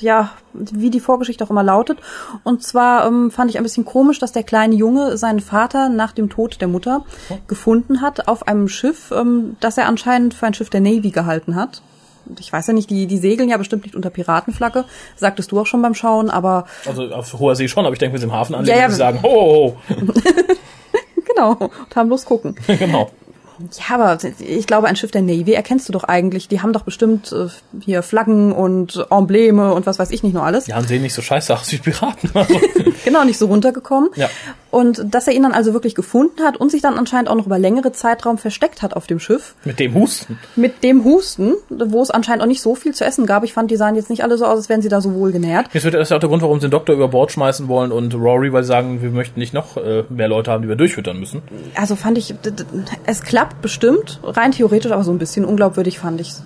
ja, wie die Vorgeschichte auch immer lautet. Und zwar ähm, fand ich ein bisschen komisch, dass der kleine Junge seinen Vater nach dem Tod der Mutter oh. gefunden hat auf einem Schiff, ähm, das er anscheinend für ein Schiff der Navy gehalten hat. Ich weiß ja nicht, die, die segeln ja bestimmt nicht unter Piratenflagge, sagtest du auch schon beim Schauen, aber. Also auf hoher See schon, aber ich denke, wenn sie im Hafen anlegen, ja, ja. sagen, ho, ho, ho. (laughs) genau, und haben bloß gucken. (laughs) genau. Ja, aber ich glaube, ein Schiff der Navy erkennst du doch eigentlich. Die haben doch bestimmt äh, hier Flaggen und Embleme und was weiß ich nicht nur alles. Ja, und sehen nicht so scheiße aus wie Piraten. Also. (laughs) (laughs) genau, nicht so runtergekommen. Ja. Und dass er ihn dann also wirklich gefunden hat und sich dann anscheinend auch noch über längere Zeitraum versteckt hat auf dem Schiff. Mit dem Husten. Mit dem Husten, wo es anscheinend auch nicht so viel zu essen gab. Ich fand, die sahen jetzt nicht alle so aus, als wären sie da so wohl genährt. Das ist ja auch der Grund, warum sie den Doktor über Bord schmeißen wollen und Rory, weil sie sagen, wir möchten nicht noch äh, mehr Leute haben, die wir durchfüttern müssen. Also fand ich, es klappt bestimmt, rein theoretisch, aber so ein bisschen unglaubwürdig fand ich's.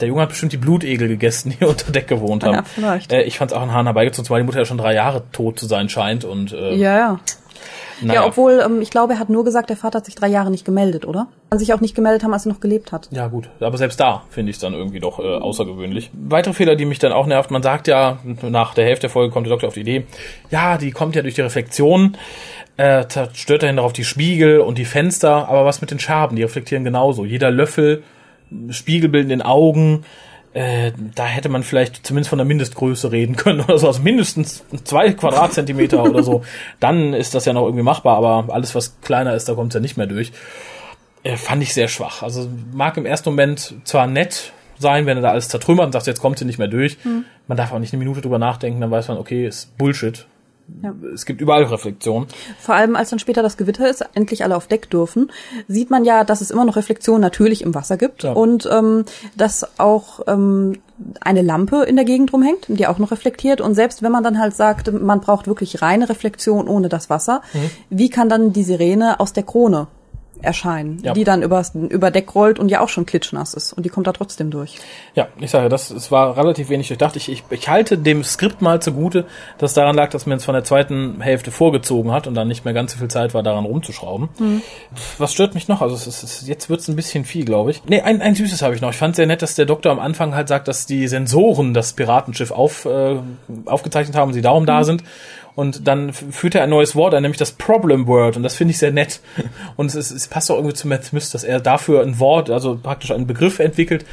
Der Junge hat bestimmt die Blutegel gegessen, die (laughs) unter Deck gewohnt haben. Ja, vielleicht. Äh, ich fand es auch ein Hahn herbeigezogen, weil die Mutter ja schon drei Jahre tot zu sein scheint und äh, ja, ja. Naja. Ja, obwohl, ähm, ich glaube, er hat nur gesagt, der Vater hat sich drei Jahre nicht gemeldet, oder? Kann sich auch nicht gemeldet haben, als er noch gelebt hat. Ja, gut. Aber selbst da finde ich es dann irgendwie doch äh, außergewöhnlich. Weitere Fehler, die mich dann auch nervt, man sagt ja, nach der Hälfte der Folge kommt der Doktor auf die Idee, ja, die kommt ja durch die Reflexion, äh, stört dahin darauf die Spiegel und die Fenster, aber was mit den Scherben, die reflektieren genauso. Jeder Löffel, Spiegelbild in den Augen, äh, da hätte man vielleicht zumindest von der Mindestgröße reden können oder so, also mindestens zwei Quadratzentimeter oder so. (laughs) Dann ist das ja noch irgendwie machbar, aber alles, was kleiner ist, da kommt es ja nicht mehr durch. Äh, fand ich sehr schwach. Also mag im ersten Moment zwar nett, sein, wenn er da alles zertrümmert und sagt, jetzt kommt sie nicht mehr durch. Man darf auch nicht eine Minute drüber nachdenken, dann weiß man, okay, ist Bullshit. Ja. Es gibt überall Reflexion. Vor allem, als dann später das Gewitter ist, endlich alle auf Deck dürfen, sieht man ja, dass es immer noch Reflexion natürlich im Wasser gibt Ja. und ähm, dass auch ähm, eine Lampe in der Gegend rumhängt, die auch noch reflektiert. Und selbst wenn man dann halt sagt, man braucht wirklich reine Reflexion ohne das Wasser, Mhm. wie kann dann die Sirene aus der Krone erscheinen, Ja. die dann übers, über Deck rollt und ja auch schon klitschnass ist und die kommt da trotzdem durch. Ja, ich sage, das es war relativ wenig durchdacht. Ich, ich, ich halte dem Skript mal zugute, dass daran lag, dass man es von der zweiten Hälfte vorgezogen hat und dann nicht mehr ganz so viel Zeit war, daran rumzuschrauben. Was stört mich noch? Also es ist, es ist, jetzt wird's ein bisschen viel, glaube ich. Nee, ein, ein süßes habe ich noch. Ich fand sehr nett, dass der Doktor am Anfang halt sagt, dass die Sensoren das Piratenschiff auf, äh, aufgezeichnet haben und sie darum da sind. Und dann führt er ein neues Wort ein, nämlich das Problem Word. Und das finde ich sehr nett. (laughs) Und es, ist, es passt auch irgendwie zu Matt Smith, dass er dafür ein Wort, also praktisch einen Begriff entwickelt,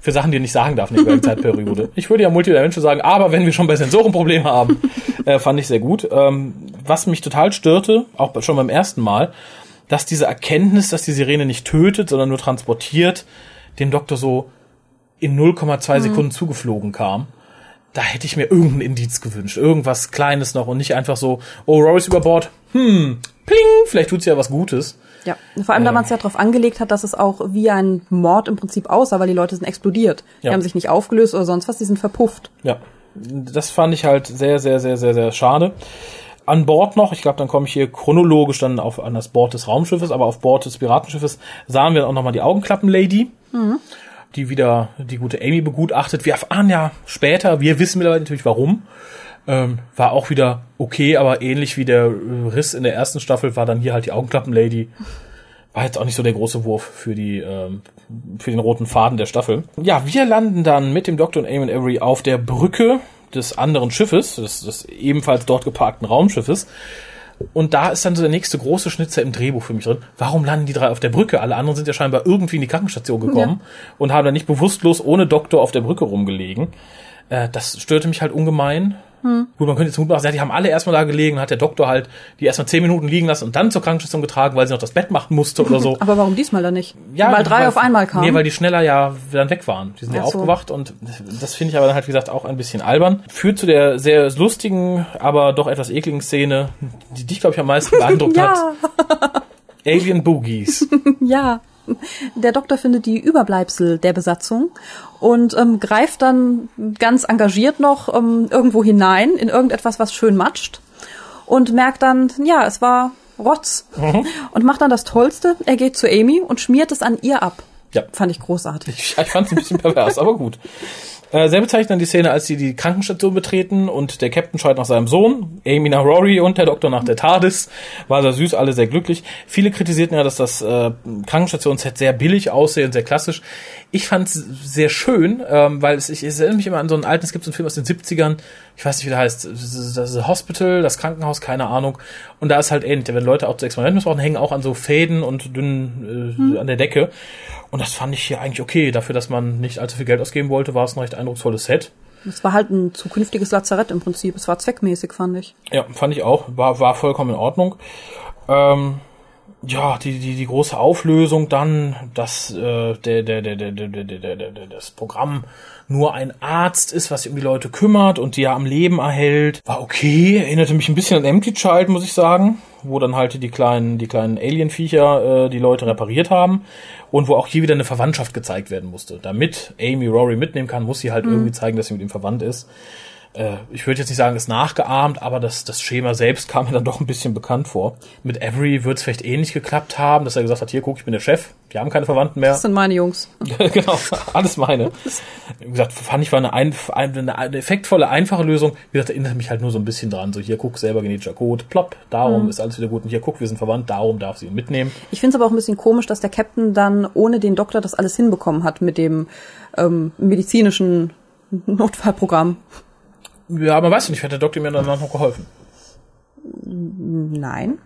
für Sachen, die er nicht sagen darf in der Zeitperiode. (laughs) Ich würde ja Multidimension sagen, aber wenn wir schon bei Sensorenproblemen haben, (laughs) äh, fand ich sehr gut. Ähm, was mich total störte, auch schon beim ersten Mal, dass diese Erkenntnis, dass die Sirene nicht tötet, sondern nur transportiert, dem Doktor so in 0,2 Sekunden zugeflogen kam. Da hätte ich mir irgendein Indiz gewünscht, irgendwas Kleines noch und nicht einfach so, oh, Rory ist über Bord, hm, pling, vielleicht tut sie ja was Gutes. Ja, vor allem, da man es ja darauf angelegt hat, dass es auch wie ein Mord im Prinzip aussah, weil die Leute sind explodiert. Die Ja. haben sich nicht aufgelöst oder sonst was, die sind verpufft. Ja, das fand ich halt sehr, sehr, sehr, sehr, sehr schade. An Bord noch, ich glaube, dann komme ich hier chronologisch dann auf an das Bord des Raumschiffes, aber auf Bord des Piratenschiffes sahen wir dann auch nochmal die Augenklappen-Lady, die wieder die gute Amy begutachtet. Wir erfahren ja später, wir wissen mittlerweile natürlich warum. Ähm, war auch wieder okay, aber ähnlich wie der Riss in der ersten Staffel war dann hier halt die Augenklappen-Lady. War jetzt auch nicht so der große Wurf für die ähm, für den roten Faden der Staffel. Ja, wir landen dann mit dem Doktor und Eamon Avery auf der Brücke des anderen Schiffes, des, des ebenfalls dort geparkten Raumschiffes. Und da ist dann so der nächste große Schnitzer im Drehbuch für mich drin. Warum landen die drei auf der Brücke? Alle anderen sind ja scheinbar irgendwie in die Krankenstation gekommen und haben dann nicht bewusstlos ohne Doktor auf der Brücke rumgelegen. Äh, das störte mich halt ungemein. Gut, man könnte jetzt gut machen, die haben alle erstmal da gelegen, hat der Doktor halt die erstmal zehn Minuten liegen lassen und dann zur Krankenstation getragen, weil sie noch das Bett machen musste oder (laughs) so. Aber warum diesmal dann nicht? weil drei auf einmal kamen. Nee, weil die schneller ja dann weg waren. Die sind ja Ach so. aufgewacht und das finde ich aber dann halt, wie gesagt, auch ein bisschen albern. Führt zu der sehr lustigen, aber doch etwas ekligen Szene, die dich, glaube ich, am meisten (laughs) beeindruckt hat. ja, Alien Boogies. (laughs) ja. (laughs) Der Doktor findet die Überbleibsel der Besatzung und ähm, greift dann ganz engagiert noch ähm, irgendwo hinein in irgendetwas, was schön matscht und merkt dann, ja, es war Rotz (laughs) und macht dann das Tollste. Er geht zu Amy und schmiert es an ihr ab. Ja. Fand ich großartig. Ich, ich fand es ein bisschen pervers, aber gut. Äh, sehr bezeichnend dann die Szene, als sie die Krankenstation betreten und der Captain schreit nach seinem Sohn, Amy nach Rory und der Doktor nach der TARDIS. War sehr süß, alle sehr glücklich. Viele kritisierten ja, dass das äh, Krankenstationsset sehr billig aussehe und sehr klassisch. Ich fand es sehr schön, ähm, weil es, ich, es erinnert mich immer an so einen alten, es gibt so einen Film aus den 70ern, ich weiß nicht, wie der heißt, das Hospital, das Krankenhaus, keine Ahnung. Und da ist halt ähnlich, wenn Leute auch zu Experimenten missbrauchen, hängen auch an so Fäden und dünnen äh, an der Decke. Und das fand ich hier eigentlich okay. Dafür, dass man nicht allzu viel Geld ausgeben wollte, war es ein recht eindrucksvolles Set. Es war halt ein zukünftiges Lazarett im Prinzip. Es war zweckmäßig, fand ich. Ja, fand ich auch. War, war vollkommen in Ordnung. Ähm, ja, die, die, die große Auflösung dann, dass äh, der, der, der, der, der, der, der, das Programm nur ein Arzt ist, was sich um die Leute kümmert und die ja am Leben erhält, war okay, erinnerte mich ein bisschen an Empty Child, muss ich sagen, wo dann halt die kleinen, die kleinen Alien-Viecher äh, die Leute repariert haben und wo auch hier wieder eine Verwandtschaft gezeigt werden musste. Damit Amy Rory mitnehmen kann, muss sie halt mhm. irgendwie zeigen, dass sie mit ihm verwandt ist ich würde jetzt nicht sagen, ist nachgeahmt, aber das, das Schema selbst kam mir dann doch ein bisschen bekannt vor. Mit Avery wird es vielleicht ähnlich geklappt haben, dass er gesagt hat, hier guck, ich bin der Chef, wir haben keine Verwandten mehr. Das sind meine Jungs. (laughs) genau, alles meine. Wie gesagt, fand ich war eine, ein, eine, eine effektvolle, einfache Lösung. Wie gesagt, erinnert mich halt nur so ein bisschen dran. So, hier guck, selber genetischer Code, plopp, darum ist alles wieder gut. Und hier guck, wir sind verwandt, darum darf sie ihn mitnehmen. Ich finde es aber auch ein bisschen komisch, dass der Captain dann ohne den Doktor das alles hinbekommen hat mit dem ähm, medizinischen Notfallprogramm. Ja, man weiß ja nicht, hat der Doktor mir danach noch geholfen. Nein.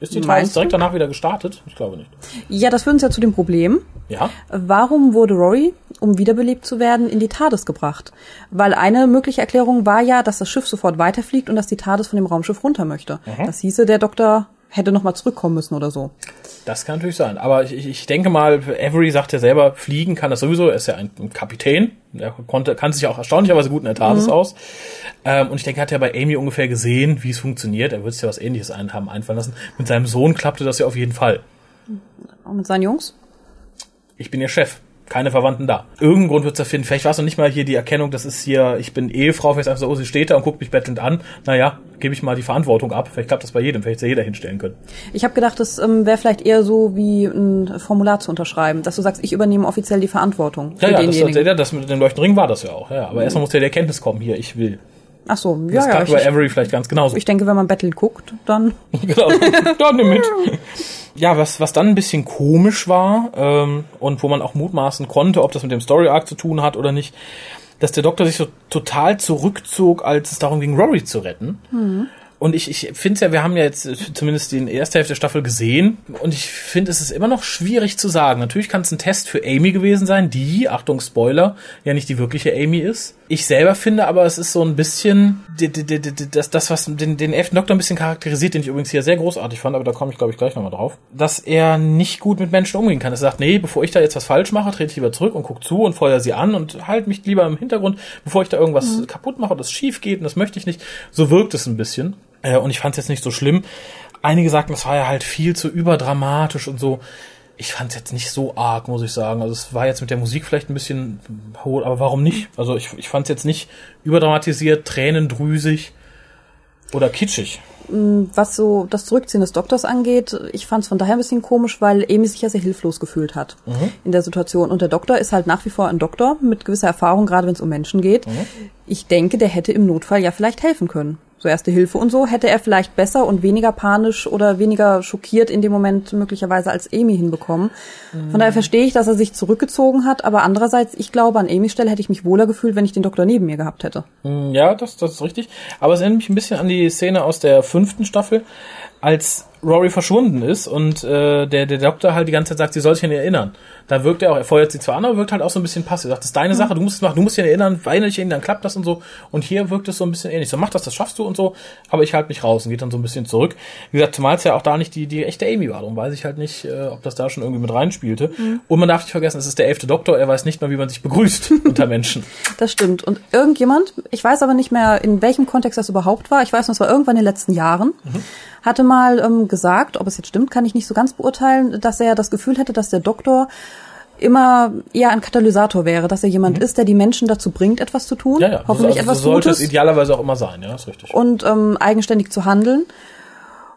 Ist die Meinst du? direkt danach wieder gestartet? Ich glaube nicht. Ja, das führt uns ja zu dem Problem. Ja? Warum wurde Rory, um wiederbelebt zu werden, in die TARDIS gebracht? Weil eine mögliche Erklärung war ja, dass das Schiff sofort weiterfliegt und dass die TARDIS von dem Raumschiff runter möchte. Das hieße, der Doktor hätte noch mal zurückkommen müssen oder so. Das kann natürlich sein. Aber ich, ich denke mal, Avery sagt ja selber, fliegen kann das sowieso. Er ist ja ein Kapitän. Er konnte, kann sich auch erstaunlicherweise gut in der TARDIS Mhm. aus. Ähm, und ich denke, er hat ja bei Amy ungefähr gesehen, wie es funktioniert. Er wird sich ja was ähnliches ein, haben einfallen lassen. Mit seinem Sohn klappte das ja auf jeden Fall. Auch mit seinen Jungs. Ich bin ihr Chef. Keine Verwandten da. Irgendeinen Grund wird es da finden. Vielleicht war es noch nicht mal hier die Erkennung, das ist hier, ich bin Ehefrau, vielleicht einfach so, oh, sie steht da und guckt mich bettelnd an. Naja, gebe ich mal die Verantwortung ab. Vielleicht klappt das bei jedem, vielleicht hätte jeder hinstellen können. Ich habe gedacht, das ähm, wäre vielleicht eher so wie ein Formular zu unterschreiben, dass du sagst, ich übernehme offiziell die Verantwortung Ja, ja, das, ja, das mit dem leuchtenden Ring war das ja auch. Ja, aber erstmal muss ja die Erkenntnis kommen, hier, ich will. Ach so, Das ja, ja. klappt Ich, bei Avery vielleicht ganz genauso. ich denke, wenn man Battle guckt, dann (laughs) genau, da nimm mit. (laughs) Ja, was, was dann ein bisschen komisch war ähm, und wo man auch mutmaßen konnte, ob das mit dem Story Arc zu tun hat oder nicht, dass der Doktor sich so total zurückzog, als es darum ging, Rory zu retten. Und ich, ich finde es ja, wir haben ja jetzt zumindest die erste Hälfte der Staffel gesehen und ich finde, es ist immer noch schwierig zu sagen. Natürlich kann es ein Test für Amy gewesen sein, die, Achtung Spoiler, ja nicht die wirkliche Amy ist. Ich selber finde aber, es ist so ein bisschen das, das was den, den elften Doktor ein bisschen charakterisiert, den ich übrigens hier sehr großartig fand, aber da komme ich glaube ich gleich nochmal drauf, dass er nicht gut mit Menschen umgehen kann. Er sagt, nee, bevor ich da jetzt was falsch mache, trete ich lieber zurück und guck zu und feuer sie an und halt mich lieber im Hintergrund, bevor ich da irgendwas kaputt mache das schief geht und das möchte ich nicht. So wirkt es ein bisschen. Äh, und ich fand es jetzt nicht so schlimm. Einige sagten, das war ja halt viel zu überdramatisch und so. Ich fand es jetzt nicht so arg, muss ich sagen. Also es war jetzt mit der Musik vielleicht ein bisschen hohl, aber warum nicht? Also ich, ich fand es jetzt nicht überdramatisiert, tränendrüsig oder kitschig. was so das Zurückziehen des Doktors angeht, ich fand es von daher ein bisschen komisch, weil Amy sich ja sehr hilflos gefühlt hat in der Situation. Und der Doktor ist halt nach wie vor ein Doktor mit gewisser Erfahrung, gerade wenn es um Menschen geht. Ich denke, der hätte im Notfall ja vielleicht helfen können. So erste Hilfe und so hätte er vielleicht besser und weniger panisch oder weniger schockiert in dem Moment möglicherweise als Amy hinbekommen. Von daher verstehe ich, dass er sich zurückgezogen hat, aber andererseits, ich glaube, an Amys Stelle hätte ich mich wohler gefühlt, wenn ich den Doktor neben mir gehabt hätte. Mm, Ja, das, das ist richtig. Aber es erinnert mich ein bisschen an die Szene aus der fünften Staffel, als Rory verschwunden ist und äh, der, der Doktor halt die ganze Zeit sagt, sie soll sich an ihn erinnern. Da wirkt er auch, er feuert sie zwar an, aber wirkt halt auch so ein bisschen passiv. Er sagt, das ist deine Sache, du musst es machen, du musst dich erinnern, weine dich ihn, dann klappt das und so. Und hier wirkt es so ein bisschen ähnlich. So, mach das, das schaffst du und so, aber ich halte mich raus und geht dann so ein bisschen zurück. Wie gesagt, zumal es ja auch da nicht die, die echte Amy war, darum weiß ich halt nicht, äh, ob das da schon irgendwie mit reinspielte. Und man darf nicht vergessen, es ist der elfte Doktor, er weiß nicht mal, wie man sich begrüßt (laughs) unter Menschen. Das stimmt. Und irgendjemand, ich weiß aber nicht mehr, in welchem Kontext das überhaupt war, ich weiß nur, es war irgendwann in den letzten Jahren, hatte mal ähm, gesagt, ob es jetzt stimmt, kann ich nicht so ganz beurteilen, dass er das Gefühl hätte, dass der Doktor immer eher ein Katalysator wäre, dass er jemand ist, der die Menschen dazu bringt, etwas zu tun, Ja, ja. hoffentlich so, also, etwas so sollte Gutes es idealerweise auch immer sein, ja, ist richtig. und ähm, eigenständig zu handeln.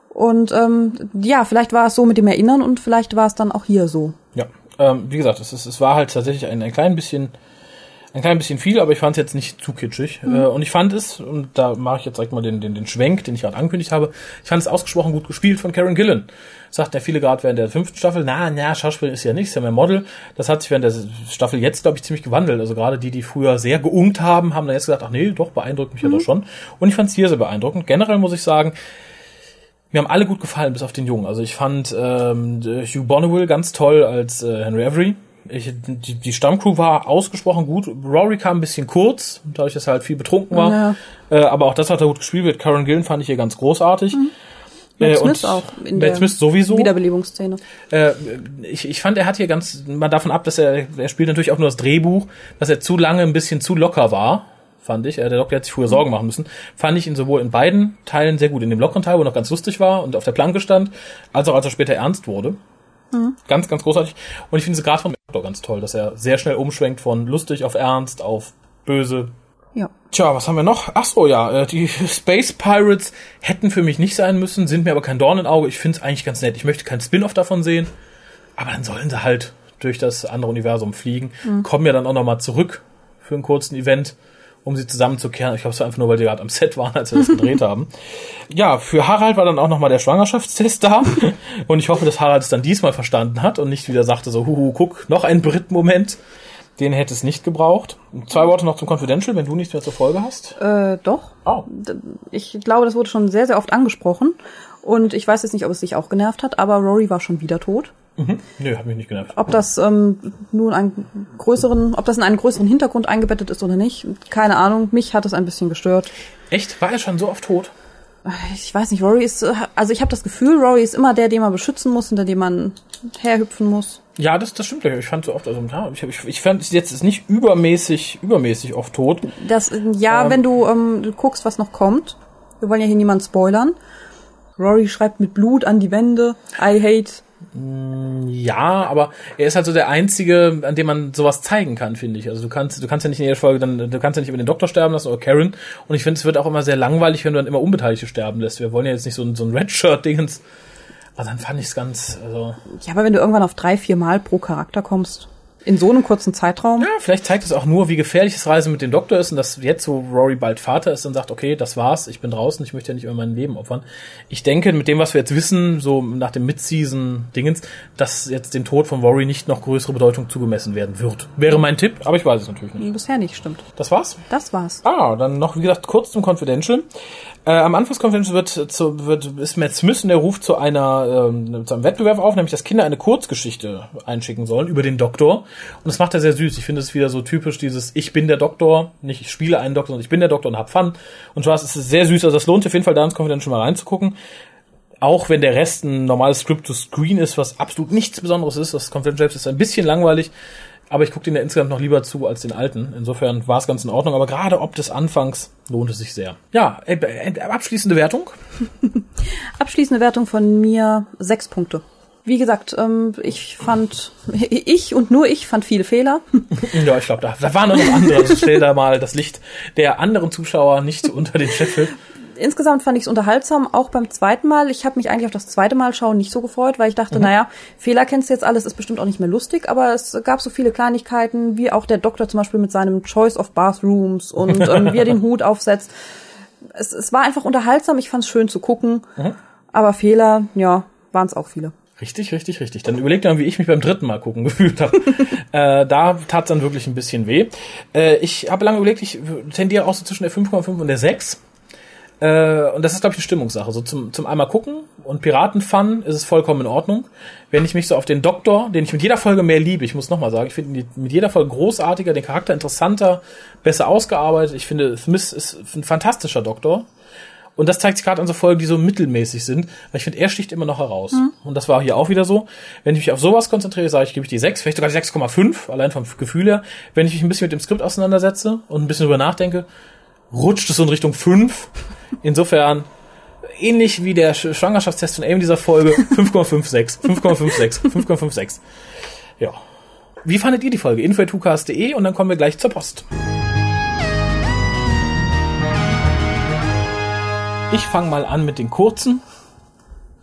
Und ähm, ja, vielleicht war es so mit dem Erinnern und vielleicht war es dann auch hier so. Ja, ähm, wie gesagt, es, ist, es war halt tatsächlich ein, ein klein bisschen ein klein bisschen viel, aber ich fand es jetzt nicht zu kitschig. Äh, und ich fand es, und da mache ich jetzt direkt mal den, den, den Schwenk, den ich gerade angekündigt habe, ich fand es ausgesprochen gut gespielt von Karen Gillan. Sagt ja viele gerade während der fünften Staffel, na, na, Schauspiel ist ja nichts, ist ja mehr Model. Das hat sich während der Staffel jetzt, glaube ich, ziemlich gewandelt. Also gerade die, die früher sehr geungt haben, haben dann jetzt gesagt, ach nee, doch, beeindruckt mich ja doch schon. Und ich fand es hier sehr beeindruckend. Generell muss ich sagen, mir haben alle gut gefallen, bis auf den Jungen. Also ich fand ähm, Hugh Bonneville ganz toll als äh, Henry Avery. Ich, die, die Stammcrew war ausgesprochen gut. Rory kam ein bisschen kurz, dadurch, dass er halt viel betrunken war. Ja. Äh, aber auch das hat er gut gespielt. Mit Karen Gillen fand ich hier ganz großartig. Matt Äh, Smith und auch in Matt der Smith sowieso. Wiederbelebungsszene. Äh, ich, ich fand, er hat hier ganz, mal davon ab, dass er, er spielt natürlich auch nur das Drehbuch, dass er zu lange ein bisschen zu locker war, fand ich. Der Doktor hat sich früher Sorgen machen müssen. Fand ich ihn sowohl in beiden Teilen sehr gut. In dem lockeren Teil, wo er noch ganz lustig war und auf der Planke stand, als auch als er später ernst wurde. Ganz, ganz großartig. Und ich finde es gerade vom Doktor ganz toll, dass er sehr schnell umschwenkt von lustig auf ernst, auf böse, Ja. Tja, was haben wir noch? Ach so, ja, äh, die (laughs) Space Pirates hätten für mich nicht sein müssen, sind mir aber kein Dorn im Auge. Ich finde es eigentlich ganz nett. Ich möchte keinen Spin-off davon sehen, aber dann sollen sie halt durch das andere Universum fliegen, kommen ja dann auch nochmal zurück für einen kurzen Event, um sie zusammenzukehren. Ich glaube, es war einfach nur, weil die gerade am Set waren, als wir das gedreht haben. (laughs) Ja, für Harald war dann auch nochmal der Schwangerschaftstest da. (laughs) Und ich hoffe, dass Harald es dann diesmal verstanden hat und nicht wieder sagte so, huhu, guck, noch ein Brit-Moment. Den hätte es nicht gebraucht. Zwei Worte noch zum Confidential, wenn du nichts mehr zur Folge hast. Äh, doch. Oh. Ich glaube, das wurde schon sehr, sehr oft angesprochen. Und ich weiß jetzt nicht, ob es dich auch genervt hat, aber Rory war schon wieder tot. Mhm. Nö, hat mich nicht genervt. Ob das ähm, nun einen größeren, ob das in einen größeren Hintergrund eingebettet ist oder nicht, keine Ahnung. Mich hat es ein bisschen gestört. Echt? War er schon so oft tot? ich weiß nicht, Rory ist, also ich habe das Gefühl, Rory ist immer der, den man beschützen muss, hinter dem man herhüpfen muss. Ja, das, das stimmt. Ich fand so oft, also ja, ich, ich, ich fand jetzt ist nicht übermäßig, übermäßig oft tot. Das, ja, Ähm. wenn du, ähm, du guckst, was noch kommt. Wir wollen ja hier niemanden spoilern. Rory schreibt mit Blut an die Wände. I hate. Ja, aber er ist halt so der einzige, an dem man sowas zeigen kann, finde ich. Also du kannst, du kannst ja nicht in jeder Folge dann, du kannst ja nicht über den Doktor sterben lassen oder Karen. Und ich finde, es wird auch immer sehr langweilig, wenn du dann immer Unbeteiligte sterben lässt. Wir wollen ja jetzt nicht so ein, so ein Redshirt-Dingens. Aber dann fand ich es ganz, also. Ja, aber wenn du irgendwann auf drei, vier Mal pro Charakter kommst, in so einem kurzen Zeitraum, Ja, vielleicht zeigt es auch nur, wie gefährlich das Reisen mit dem Doktor ist und dass jetzt, wo Rory bald Vater ist, dann sagt, okay, das war's, ich bin draußen, ich möchte ja nicht immer mein Leben opfern. Ich denke, mit dem, was wir jetzt wissen, so nach dem Mid-Season-Dingens, dass jetzt dem Tod von Rory nicht noch größere Bedeutung zugemessen werden wird. Wäre mein Tipp, aber ich weiß es natürlich nicht. bisher nicht stimmt. Das war's? Das war's. Ah, dann noch, wie gesagt, kurz zum Confidential. Äh, am Anfang des Confidential wird, zu, wird, ist Matt Smith und der ruft zu einer, ähm, zu einem Wettbewerb auf, nämlich dass Kinder eine Kurzgeschichte einschicken sollen über den Doktor. Und das macht er sehr süß. Ich finde es wieder so typisch dieses Ich bin der Doktor, nicht ich spiele einen Doktor, sondern ich bin der Doktor und hab Fun. Und zwar ist es sehr süß, also das lohnt sich auf jeden Fall da ins Confidential mal reinzugucken. Auch wenn der Rest ein normales Script-to-Screen ist, was absolut nichts Besonderes ist. Das Confidential ist ein bisschen langweilig. Aber ich gucke den ja insgesamt noch lieber zu als den alten. Insofern war es ganz in Ordnung. Aber gerade ob des Anfangs lohnt es sich sehr. Ja, äh, äh, abschließende Wertung. (laughs) Abschließende Wertung von mir sechs Punkte. Wie gesagt, ähm, ich fand, (laughs) ich und nur ich fand viele Fehler. (laughs) Ja, ich glaube, da, da waren noch andere. Also stell da mal das Licht der anderen Zuschauer nicht unter den Scheffel. Insgesamt fand ich es unterhaltsam, auch beim zweiten Mal. Ich habe mich eigentlich auf das zweite Mal schauen nicht so gefreut, weil ich dachte, naja, Fehler kennst du jetzt alles, ist bestimmt auch nicht mehr lustig, aber es gab so viele Kleinigkeiten, wie auch der Doktor zum Beispiel mit seinem Choice of Bathrooms und (laughs) ähm, wie er den Hut aufsetzt. Es, es war einfach unterhaltsam, ich fand es schön zu gucken, aber Fehler, ja, waren es auch viele. Richtig, richtig, richtig. Dann überleg dir mal, wie ich mich beim dritten Mal gucken (laughs) gefühlt habe. äh, da tat dann wirklich ein bisschen weh. Äh, ich habe lange überlegt, ich tendiere auch so zwischen der 5,5 und der 6. Äh, und das ist, glaube ich, eine Stimmungssache. So zum, zum einmal gucken und Piratenfun ist es vollkommen in Ordnung. Wenn ich mich so auf den Doktor, den ich mit jeder Folge mehr liebe, ich muss nochmal sagen, ich finde ihn mit jeder Folge großartiger, den Charakter interessanter, besser ausgearbeitet. Ich finde, Smith ist ein fantastischer Doktor. Und das zeigt sich gerade an so Folgen, die so mittelmäßig sind, weil ich finde, er sticht immer noch heraus. Und das war hier auch wieder so. Wenn ich mich auf sowas konzentriere, sage ich, gebe ich die 6, vielleicht sogar die 6,5, allein vom Gefühl her. Wenn ich mich ein bisschen mit dem Skript auseinandersetze und ein bisschen drüber nachdenke, rutscht es in Richtung 5. Insofern, ähnlich wie der Sch- Schwangerschaftstest von Amy dieser Folge, 5,56, 5,56, 5,56. Ja. Wie fandet ihr die Folge? info.tukas.de und dann kommen wir gleich zur Post. Ich fange mal an mit den kurzen.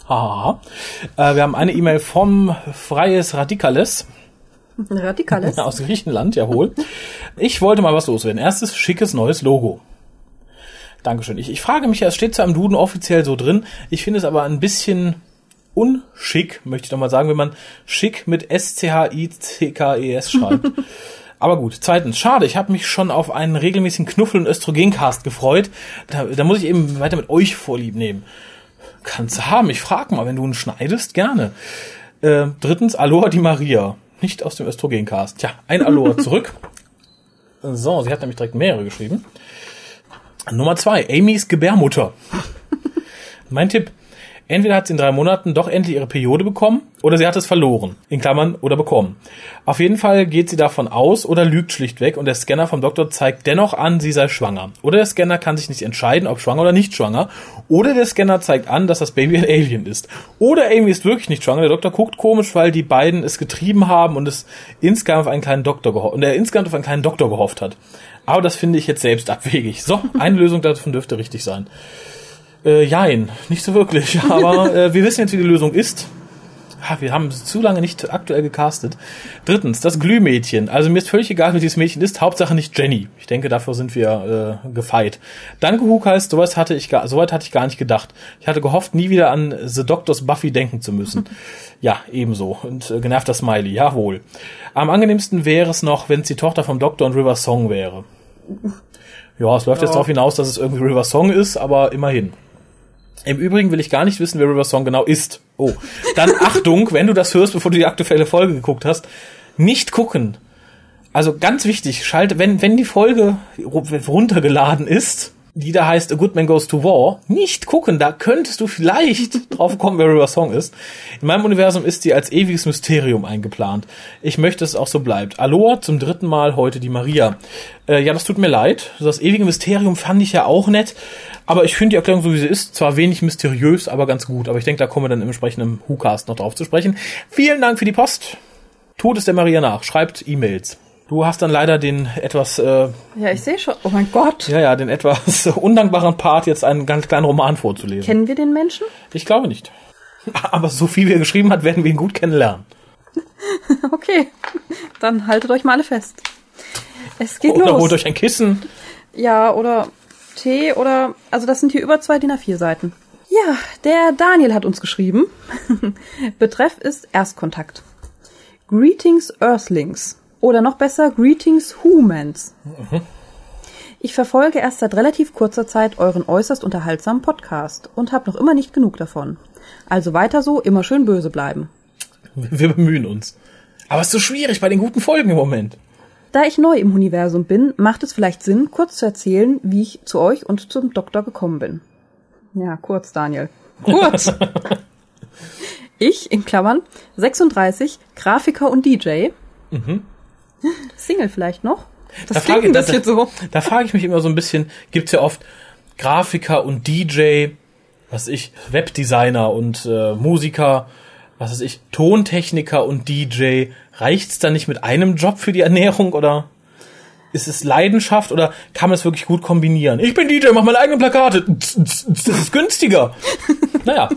Haha. Äh, wir haben eine E-Mail vom Freies Radikales Radikales. (laughs) aus Griechenland, jawohl. Ich wollte mal was loswerden. Erstes schickes neues Logo. Dankeschön. Ich, ich frage mich, ja, es steht zwar im Duden offiziell so drin, ich finde es aber ein bisschen unschick, möchte ich doch mal sagen, wenn man schick mit S-C-H-I-C-K-E-S schreibt. (laughs) Aber gut, zweitens, schade, ich habe mich schon auf einen regelmäßigen Knuffel- und Östrogencast gefreut. Da, da muss ich eben weiter mit euch vorlieb nehmen. Kannst du haben, ich frag mal, wenn du ihn schneidest, gerne. Äh, drittens, Aloha die Maria. Nicht aus dem Östrogencast. Tja, ein Aloha (laughs) zurück. So, sie hat nämlich direkt mehrere geschrieben. Nummer zwei, Amys Gebärmutter. (laughs) mein Tipp. Entweder hat sie in drei Monaten doch endlich ihre Periode bekommen oder sie hat es verloren. In Klammern oder bekommen. Auf jeden Fall geht sie davon aus oder lügt schlichtweg und der Scanner vom Doktor zeigt dennoch an, sie sei schwanger. Oder der Scanner kann sich nicht entscheiden, ob schwanger oder nicht schwanger. Oder der Scanner zeigt an, dass das Baby ein Alien ist. Oder Amy ist wirklich nicht schwanger. Der Doktor guckt komisch, weil die beiden es getrieben haben und es insgesamt auf einen kleinen Doktor gehofft und er insgesamt auf einen kleinen Doktor gehofft hat. Aber das finde ich jetzt selbst abwegig. So, eine Lösung davon dürfte richtig sein. Äh, jein, nicht so wirklich. (laughs) Aber äh, wir wissen jetzt, wie die Lösung ist. Ha, wir haben zu lange nicht aktuell gecastet. Drittens, das Glühmädchen. Also mir ist völlig egal, wie dieses Mädchen ist. Hauptsache nicht Jenny. Ich denke, dafür sind wir äh, gefeit. Danke, heißt, sowas hatte ich gar, soweit hatte ich gar nicht gedacht. Ich hatte gehofft, nie wieder an The Doctors Buffy denken zu müssen. (laughs) ja, ebenso. Und äh, genervter Smiley, jawohl. Am angenehmsten wäre es noch, wenn es die Tochter vom Doktor und River Song wäre. Ja, es läuft jetzt darauf hinaus, dass es irgendwie River Song ist, aber immerhin. Im Übrigen will ich gar nicht wissen, wer River Song genau ist. Oh. Dann Achtung, wenn du das hörst, bevor du die aktuelle Folge geguckt hast, nicht gucken. Also ganz wichtig, schalte, wenn, wenn die Folge ru- runtergeladen ist, die da heißt A Good Man Goes to War, nicht gucken. Da könntest du vielleicht (laughs) drauf kommen, wer River Song ist. In meinem Universum ist die als ewiges Mysterium eingeplant. Ich möchte, dass es auch so bleibt. Aloha, zum dritten Mal heute die Maria. Äh, ja, das tut mir leid. Das ewige Mysterium fand ich ja auch nett. Aber ich finde die Erklärung, so wie sie ist, zwar wenig mysteriös, aber ganz gut. Aber ich denke, da kommen wir dann im entsprechenden WhoCast noch drauf zu sprechen. Vielen Dank für die Post. Tut es der Maria nach. Schreibt E-Mails. Du hast dann leider den etwas äh, Ja, ich sehe schon. Oh mein Gott. ja, ja, den etwas (laughs) undankbaren Part, jetzt einen ganz kleinen Roman vorzulesen. Kennen wir den Menschen? Ich glaube nicht. (laughs) Aber so viel wie er geschrieben hat, werden wir ihn gut kennenlernen. (laughs) Okay. Dann haltet euch mal alle fest. Es geht Oder los. holt euch ein Kissen. Ja, oder Tee oder, also das sind hier über zwei DIN A4 Seiten. Ja, der Daniel hat uns geschrieben. (laughs) Betreff ist Erstkontakt. Greetings Earthlings. Oder noch besser, Greetings Humans. Ich verfolge erst seit relativ kurzer Zeit euren äußerst unterhaltsamen Podcast und habe noch immer nicht genug davon. Also weiter so, immer schön böse bleiben. Wir bemühen uns. Aber es ist so schwierig bei den guten Folgen im Moment. Da ich neu im Universum bin, macht es vielleicht Sinn, kurz zu erzählen, wie ich zu euch und zum Doktor gekommen bin. Ja, kurz, Daniel. Kurz. (laughs) ich, in Klammern, 36, Grafiker und DJ. Single vielleicht noch? Das klingt ein da, bisschen da, so. Da frage ich mich immer so ein bisschen, gibt's ja oft Grafiker und DJ, was ich, Webdesigner und äh, Musiker, was weiß ich, Tontechniker und DJ. Reicht's da nicht mit einem Job für die Ernährung oder ist es Leidenschaft oder kann man es wirklich gut kombinieren? Ich bin DJ, mach meine eigenen Plakate. Das ist günstiger. (laughs) Naja,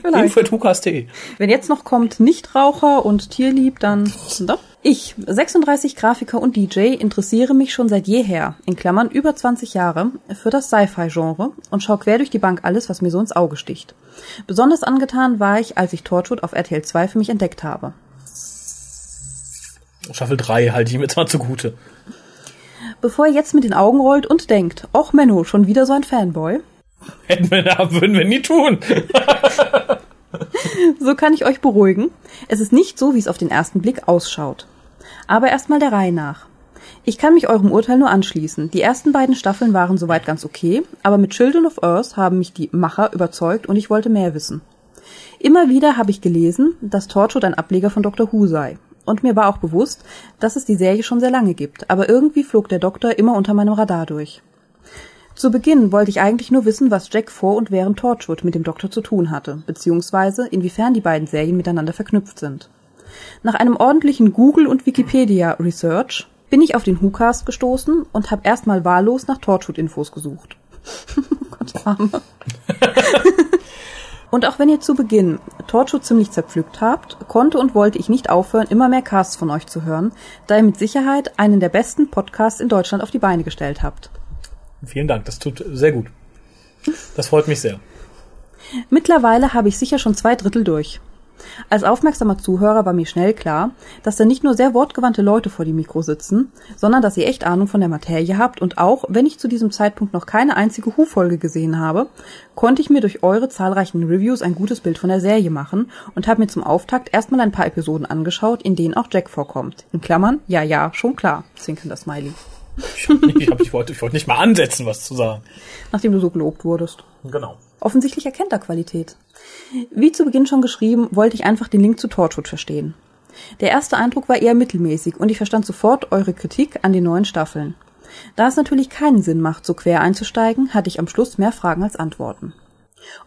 Vielleicht. Wenn jetzt noch kommt Nichtraucher und Tierlieb, dann da. Ich, 36 Grafiker und DJ, interessiere mich schon seit jeher, in Klammern über 20 Jahre, für das Sci-Fi-Genre und schaue quer durch die Bank alles, was mir so ins Auge sticht. Besonders angetan war ich, als ich Torchwood auf RTL 2 für mich entdeckt habe. Staffel 3 halte ich mir zwar zugute. Bevor ihr jetzt mit den Augen rollt und denkt, och Menno, schon wieder so ein Fanboy, (laughs) Hätten wir da, würden wir nie tun. (laughs) so kann ich euch beruhigen. Es ist nicht so, wie es auf den ersten Blick ausschaut. Aber erstmal der Reihe nach. Ich kann mich eurem Urteil nur anschließen. Die ersten beiden Staffeln waren soweit ganz okay, aber mit Children of Earth haben mich die Macher überzeugt und ich wollte mehr wissen. Immer wieder habe ich gelesen, dass Torchwood ein Ableger von Doctor Who sei. Und mir war auch bewusst, dass es die Serie schon sehr lange gibt, aber irgendwie flog der Doktor immer unter meinem Radar durch. Zu Beginn wollte ich eigentlich nur wissen, was Jack vor und während Torchwood mit dem Doktor zu tun hatte, beziehungsweise inwiefern die beiden Serien miteinander verknüpft sind. Nach einem ordentlichen Google- und Wikipedia-Research bin ich auf den WhoCast gestoßen und habe erstmal wahllos nach Torchwood-Infos gesucht. (laughs) Gott, Arme. (laughs) und auch wenn ihr zu Beginn Torchwood ziemlich zerpflückt habt, konnte und wollte ich nicht aufhören, immer mehr Casts von euch zu hören, da ihr mit Sicherheit einen der besten Podcasts in Deutschland auf die Beine gestellt habt. Vielen Dank, das tut sehr gut. Das freut mich sehr. Mittlerweile habe ich sicher schon zwei Drittel durch. Als aufmerksamer Zuhörer war mir schnell klar, dass da nicht nur sehr wortgewandte Leute vor dem Mikro sitzen, sondern dass ihr echt Ahnung von der Materie habt und auch, wenn ich zu diesem Zeitpunkt noch keine einzige Hu-Folge gesehen habe, konnte ich mir durch eure zahlreichen Reviews ein gutes Bild von der Serie machen und habe mir zum Auftakt erstmal ein paar Episoden angeschaut, in denen auch Jack vorkommt. In Klammern, ja, ja, schon klar, zwinkender Smiley. Ich, ich, hab, ich, wollte, ich wollte nicht mal ansetzen, was zu sagen. Nachdem du so gelobt wurdest. Genau. Offensichtlich erkennt er Qualität. Wie zu Beginn schon geschrieben, wollte ich einfach den Link zu Torchwood verstehen. Der erste Eindruck war eher mittelmäßig und ich verstand sofort eure Kritik an den neuen Staffeln. Da es natürlich keinen Sinn macht, so quer einzusteigen, hatte ich am Schluss mehr Fragen als Antworten.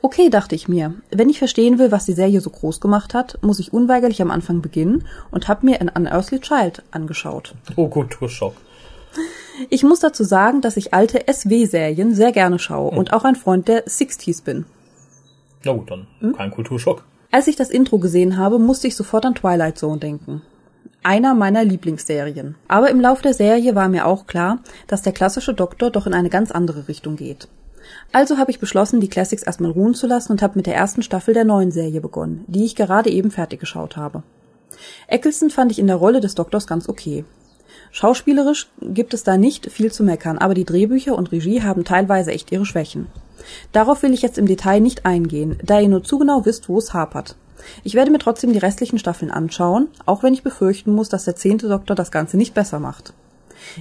Okay, dachte ich mir, wenn ich verstehen will, was die Serie so groß gemacht hat, muss ich unweigerlich am Anfang beginnen und habe mir An Unearthly Child angeschaut. Oh, Kulturschock. Ich muss dazu sagen, dass ich alte SW-Serien sehr gerne schaue und auch ein Freund der 60s bin. Na gut, dann kein Kulturschock. Als ich das Intro gesehen habe, musste ich sofort an Twilight Zone denken. Einer meiner Lieblingsserien. Aber im Lauf der Serie war mir auch klar, dass der klassische Doktor doch in eine ganz andere Richtung geht. Also habe ich beschlossen, die Classics erstmal ruhen zu lassen und habe mit der ersten Staffel der neuen Serie begonnen, die ich gerade eben fertig geschaut habe. Eccleston fand ich in der Rolle des Doktors ganz okay. Schauspielerisch gibt es da nicht viel zu meckern, aber die Drehbücher und Regie haben teilweise echt ihre Schwächen. Darauf will ich jetzt im Detail nicht eingehen, da ihr nur zu genau wisst, wo es hapert. Ich werde mir trotzdem die restlichen Staffeln anschauen, auch wenn ich befürchten muss, dass der zehnte Doktor das Ganze nicht besser macht.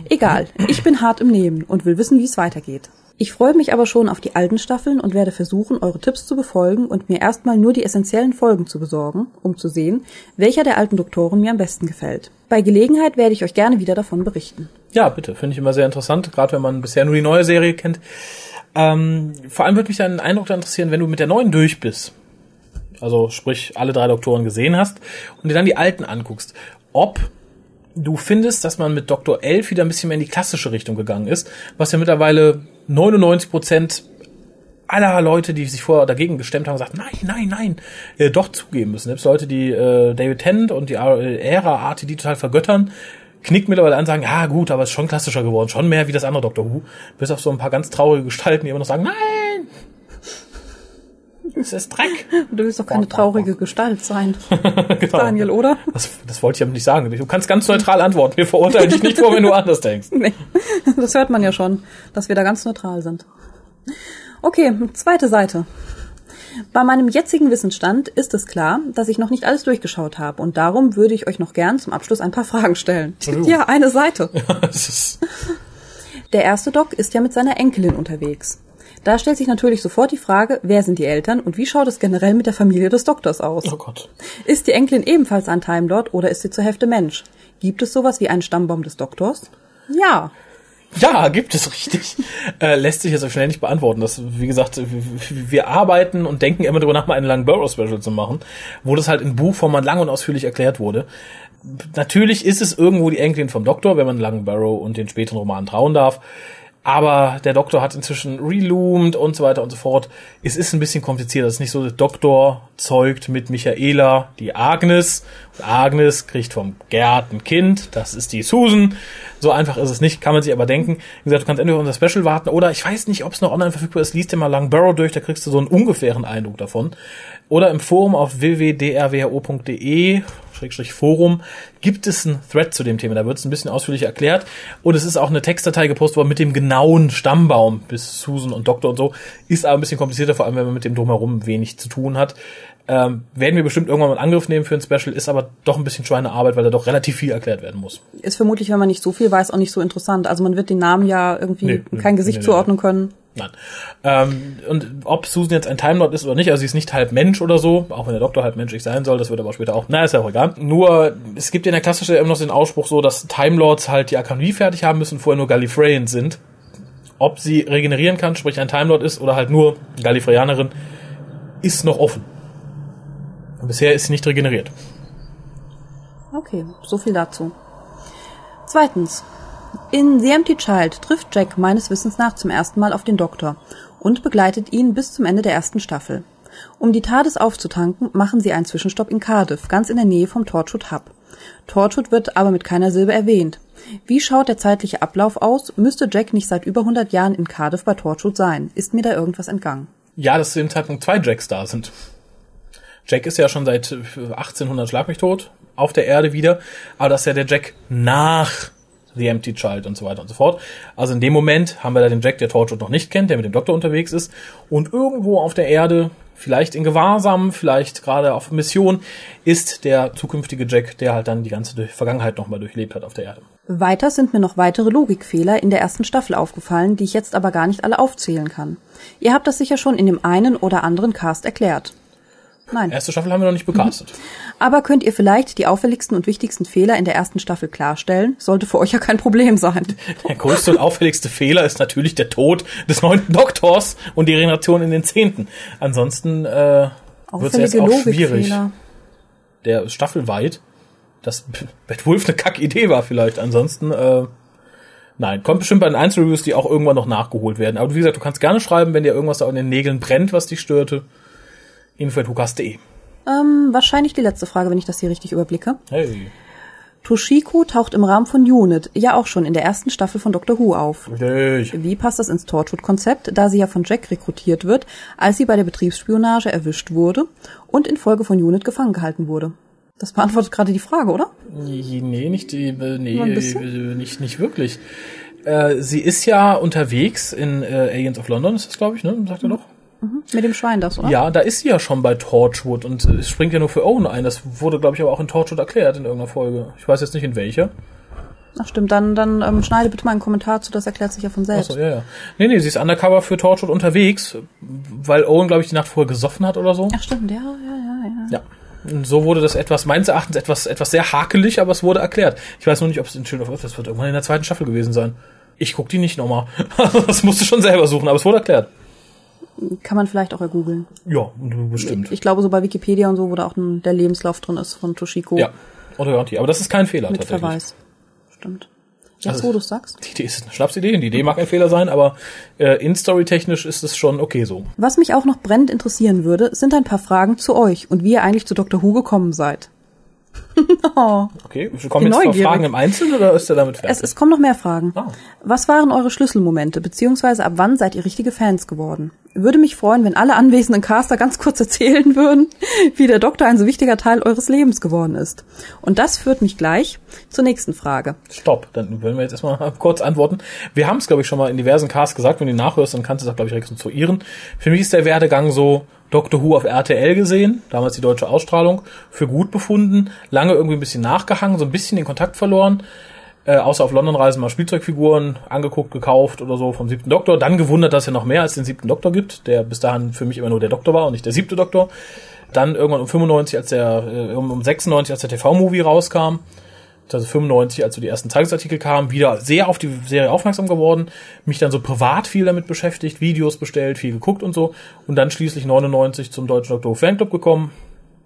Egal, ich bin hart im Nehmen und will wissen, wie es weitergeht. Ich freue mich aber schon auf die alten Staffeln und werde versuchen, eure Tipps zu befolgen und mir erstmal nur die essentiellen Folgen zu besorgen, um zu sehen, welcher der alten Doktoren mir am besten gefällt. Bei Gelegenheit werde ich euch gerne wieder davon berichten. Ja, bitte. Finde ich immer sehr interessant, gerade wenn man bisher nur die neue Serie kennt. Ähm, vor allem würde mich dein Eindruck da interessieren, wenn du mit der neuen durch bist. Also sprich, alle drei Doktoren gesehen hast und dir dann die alten anguckst. Ob du findest, dass man mit Dr. Elf wieder ein bisschen mehr in die klassische Richtung gegangen ist, was ja mittlerweile 99 Prozent aller Leute, die sich vorher dagegen gestemmt haben, gesagt, nein, nein, nein, äh, doch zugeben müssen. Selbst Leute, die äh, David Tennant und die Ära RTD total vergöttern, knickt mittlerweile an, sagen, ja gut, aber es ist schon klassischer geworden, schon mehr wie das andere Doctor Who. Bis auf so ein paar ganz traurige Gestalten, die immer noch sagen, nein, es ist Dreck. (laughs) Du willst doch keine traurige Gestalt sein, (laughs) genau. Daniel, oder? Das, das wollte ich aber nicht sagen. Du kannst ganz neutral antworten. Wir verurteilen dich nicht vor, wenn du anders denkst. (laughs) Nee, das hört man ja schon, dass wir da ganz neutral sind. Okay, zweite Seite. Bei meinem jetzigen Wissensstand ist es klar, dass ich noch nicht alles durchgeschaut habe und darum würde ich euch noch gern zum Abschluss ein paar Fragen stellen. Ja, eine Seite. (laughs) (laughs) Der erste Doc ist ja mit seiner Enkelin unterwegs. Da stellt sich natürlich sofort die Frage, wer sind die Eltern und wie schaut es generell mit der Familie des Doktors aus? Oh Gott. Ist die Enkelin ebenfalls ein Time Lord oder ist sie zur Hälfte Mensch? Gibt es sowas wie einen Stammbaum des Doktors? Ja. Ja, gibt es richtig. (laughs) äh, lässt sich jetzt auch schnell nicht beantworten. Das, wie gesagt, wir arbeiten und denken immer darüber nach, mal einen langen Burrow-Special zu machen, wo das halt in Buchform mal lang und ausführlich erklärt wurde. Natürlich ist es irgendwo die Enkelin vom Doktor, wenn man Langen Barrow und den späteren Roman trauen darf. Aber der Doktor hat inzwischen reloomed und so weiter und so fort. Es ist ein bisschen kompliziert. Es ist nicht so, der Doktor zeugt mit Michaela die Agnes. Und Agnes kriegt vom Gerd ein Kind. Das ist die Susan. So einfach ist es nicht, kann man sich aber denken. Wie gesagt, du kannst entweder unser Special warten oder ich weiß nicht, ob es noch online verfügbar ist. Liest dir mal Lang Barrow durch, da kriegst du so einen ungefähren Eindruck davon. Oder im Forum auf Schrägstrich Forum gibt es einen Thread zu dem Thema. Da wird es ein bisschen ausführlich erklärt. Und es ist auch eine Textdatei gepostet worden mit dem genauen Stammbaum bis Susan und Doktor und so. Ist aber ein bisschen komplizierter, vor allem wenn man mit dem drumherum wenig zu tun hat. Ähm, werden wir bestimmt irgendwann mal in Angriff nehmen für ein Special, ist aber doch ein bisschen Schweinearbeit, weil da doch relativ viel erklärt werden muss. Ist vermutlich, wenn man nicht so viel weiß, auch nicht so interessant. Also man wird den Namen ja irgendwie nee, kein Gesicht nee, nee, zuordnen können. Nein. Ähm, und ob Susan jetzt ein Time Lord ist oder nicht, also sie ist nicht halb Mensch oder so, auch wenn der Doktor halb menschlich sein soll, das wird aber später auch, na, ist ja auch egal. Nur, es gibt in der klassischen immer noch den Ausspruch so, dass Time Lords halt die Akademie fertig haben müssen, vorher nur Gallifreyan sind. Ob sie regenerieren kann, sprich ein Time Lord ist oder halt nur Gallifreyanerin, ist noch offen. Und bisher ist sie nicht regeneriert. Okay, so viel dazu. Zweitens, in The Empty Child trifft Jack meines Wissens nach zum ersten Mal auf den Doktor und begleitet ihn bis zum Ende der ersten Staffel. Um die TARDIS aufzutanken, machen sie einen Zwischenstopp in Cardiff, ganz in der Nähe vom Torchwood Hub. Torchwood wird aber mit keiner Silbe erwähnt. Wie schaut der zeitliche Ablauf aus? Müsste Jack nicht seit über 100 Jahren in Cardiff bei Torchwood sein? Ist mir da irgendwas entgangen? Ja, dass zu dem Zeitpunkt zwei Jacks da sind. Jack ist ja schon seit 1800 Schlag mich tot auf der Erde wieder, aber das ist ja der Jack nach The Empty Child und so weiter und so fort. Also in dem Moment haben wir da den Jack, der Torchwood noch nicht kennt, der mit dem Doktor unterwegs ist und irgendwo auf der Erde, vielleicht in Gewahrsam, vielleicht gerade auf Mission, ist der zukünftige Jack, der halt dann die ganze Vergangenheit nochmal durchlebt hat auf der Erde. Weiter sind mir noch weitere Logikfehler in der ersten Staffel aufgefallen, die ich jetzt aber gar nicht alle aufzählen kann. Ihr habt das sicher schon in dem einen oder anderen Cast erklärt. Nein. Erste Staffel haben wir noch nicht becastet. Mhm. Aber könnt ihr vielleicht die auffälligsten und wichtigsten Fehler in der ersten Staffel klarstellen? Sollte für euch ja kein Problem sein. (laughs) Der größte und auffälligste Fehler ist natürlich der Tod des neunten Doktors und die Regeneration in den zehnten. Ansonsten äh, wird es jetzt auch schwierig. Der staffelweit, dass (laughs) Bad Wolf eine Kackidee war vielleicht. Ansonsten äh, Nein, kommt bestimmt bei den Einzelreviews, die auch irgendwann noch nachgeholt werden. Aber wie gesagt, du kannst gerne schreiben, wenn dir irgendwas da in den Nägeln brennt, was dich störte info.hukas.de. Ähm, wahrscheinlich die letzte Frage, wenn ich das hier richtig überblicke. Hey. Toshiko taucht im Rahmen von Unit ja auch schon in der ersten Staffel von Doctor Who auf. Richtig. Wie passt das ins Torchwood-Konzept, da sie ja von Jack rekrutiert wird, als sie bei der Betriebsspionage erwischt wurde und infolge von Unit gefangen gehalten wurde? Das beantwortet gerade die Frage, oder? Nee, nicht, die, nee, äh, nicht, nicht wirklich. Äh, sie ist ja unterwegs in äh, Aliens of London, ist das, glaube ich, ne? Sagt er doch? Mhm. Mit dem Schwein das, oder? Ja, da ist sie ja schon bei Torchwood und es springt ja nur für Owen ein. Das wurde, glaube ich, aber auch in Torchwood erklärt in irgendeiner Folge. Ich weiß jetzt nicht in welcher. Ach stimmt, dann, dann ähm, schneide bitte mal einen Kommentar zu, das erklärt sich ja von selbst. Achso, ja, ja. Nee, nee, sie ist undercover für Torchwood unterwegs, weil Owen, glaube ich, die Nacht vorher gesoffen hat oder so. Ach stimmt, ja, ja, ja, ja. Ja. Und so wurde das etwas, meines Erachtens, etwas, etwas sehr hakelig, aber es wurde erklärt. Ich weiß nur nicht, ob es in Shield of Earth, das wird irgendwann in der zweiten Staffel gewesen sein. Ich guck die nicht nochmal. (laughs) das musst du schon selber suchen, aber es wurde erklärt. Kann man vielleicht auch ergoogeln. Ja, bestimmt. Ich glaube, so bei Wikipedia und so, wo da auch ein, der Lebenslauf drin ist von Toshiko. Ja, oder Garantie. Aber das ist kein Fehler Mit tatsächlich. Verweis. Stimmt. Jetzt, Also- wo du sagst. Die Idee ist eine Schnapsidee, die Idee mag ein Fehler sein, aber äh, in-story-technisch ist es schon okay so. Was mich auch noch brennend interessieren würde, sind ein paar Fragen zu euch und wie ihr eigentlich zu Dr. Who gekommen seid. (laughs) oh. Okay, kommen jetzt noch neugierig. Fragen im Einzelnen oder ist er damit fertig? Es, es kommen noch mehr Fragen. Ah. Was waren eure Schlüsselmomente, beziehungsweise ab wann seid ihr richtige Fans geworden? Würde mich freuen, wenn alle anwesenden Caster ganz kurz erzählen (laughs) würden, wie der Doktor ein so wichtiger Teil eures Lebens geworden ist. Und das führt mich gleich zur nächsten Frage. Stopp, dann würden wir jetzt erstmal (laughs) kurz antworten. Wir haben es, glaube ich, schon mal in diversen Casts gesagt, wenn du ihn nachhörst, dann kannst du es auch, glaube ich, rekonstruieren. Für mich ist der Werdegang so Doctor Who auf RTL gesehen, damals die deutsche Ausstrahlung, für gut befunden, lange irgendwie ein bisschen nachgehangen, so ein bisschen den Kontakt verloren, äh, außer auf London-Reisen mal Spielzeugfiguren angeguckt, gekauft oder so vom siebten Doktor, dann gewundert, dass es ja noch mehr als den siebten Doktor gibt, der bis dahin für mich immer nur der Doktor war und nicht der siebte Doktor. Dann irgendwann um 95, als der, äh, um um 96, als der TV-Movie rauskam, also 95, als so die ersten Zeitungsartikel kamen, wieder sehr auf die Serie aufmerksam geworden, mich dann so privat viel damit beschäftigt, Videos bestellt, viel geguckt und so und dann schließlich 99 zum Deutschen Doktor Fanclub gekommen,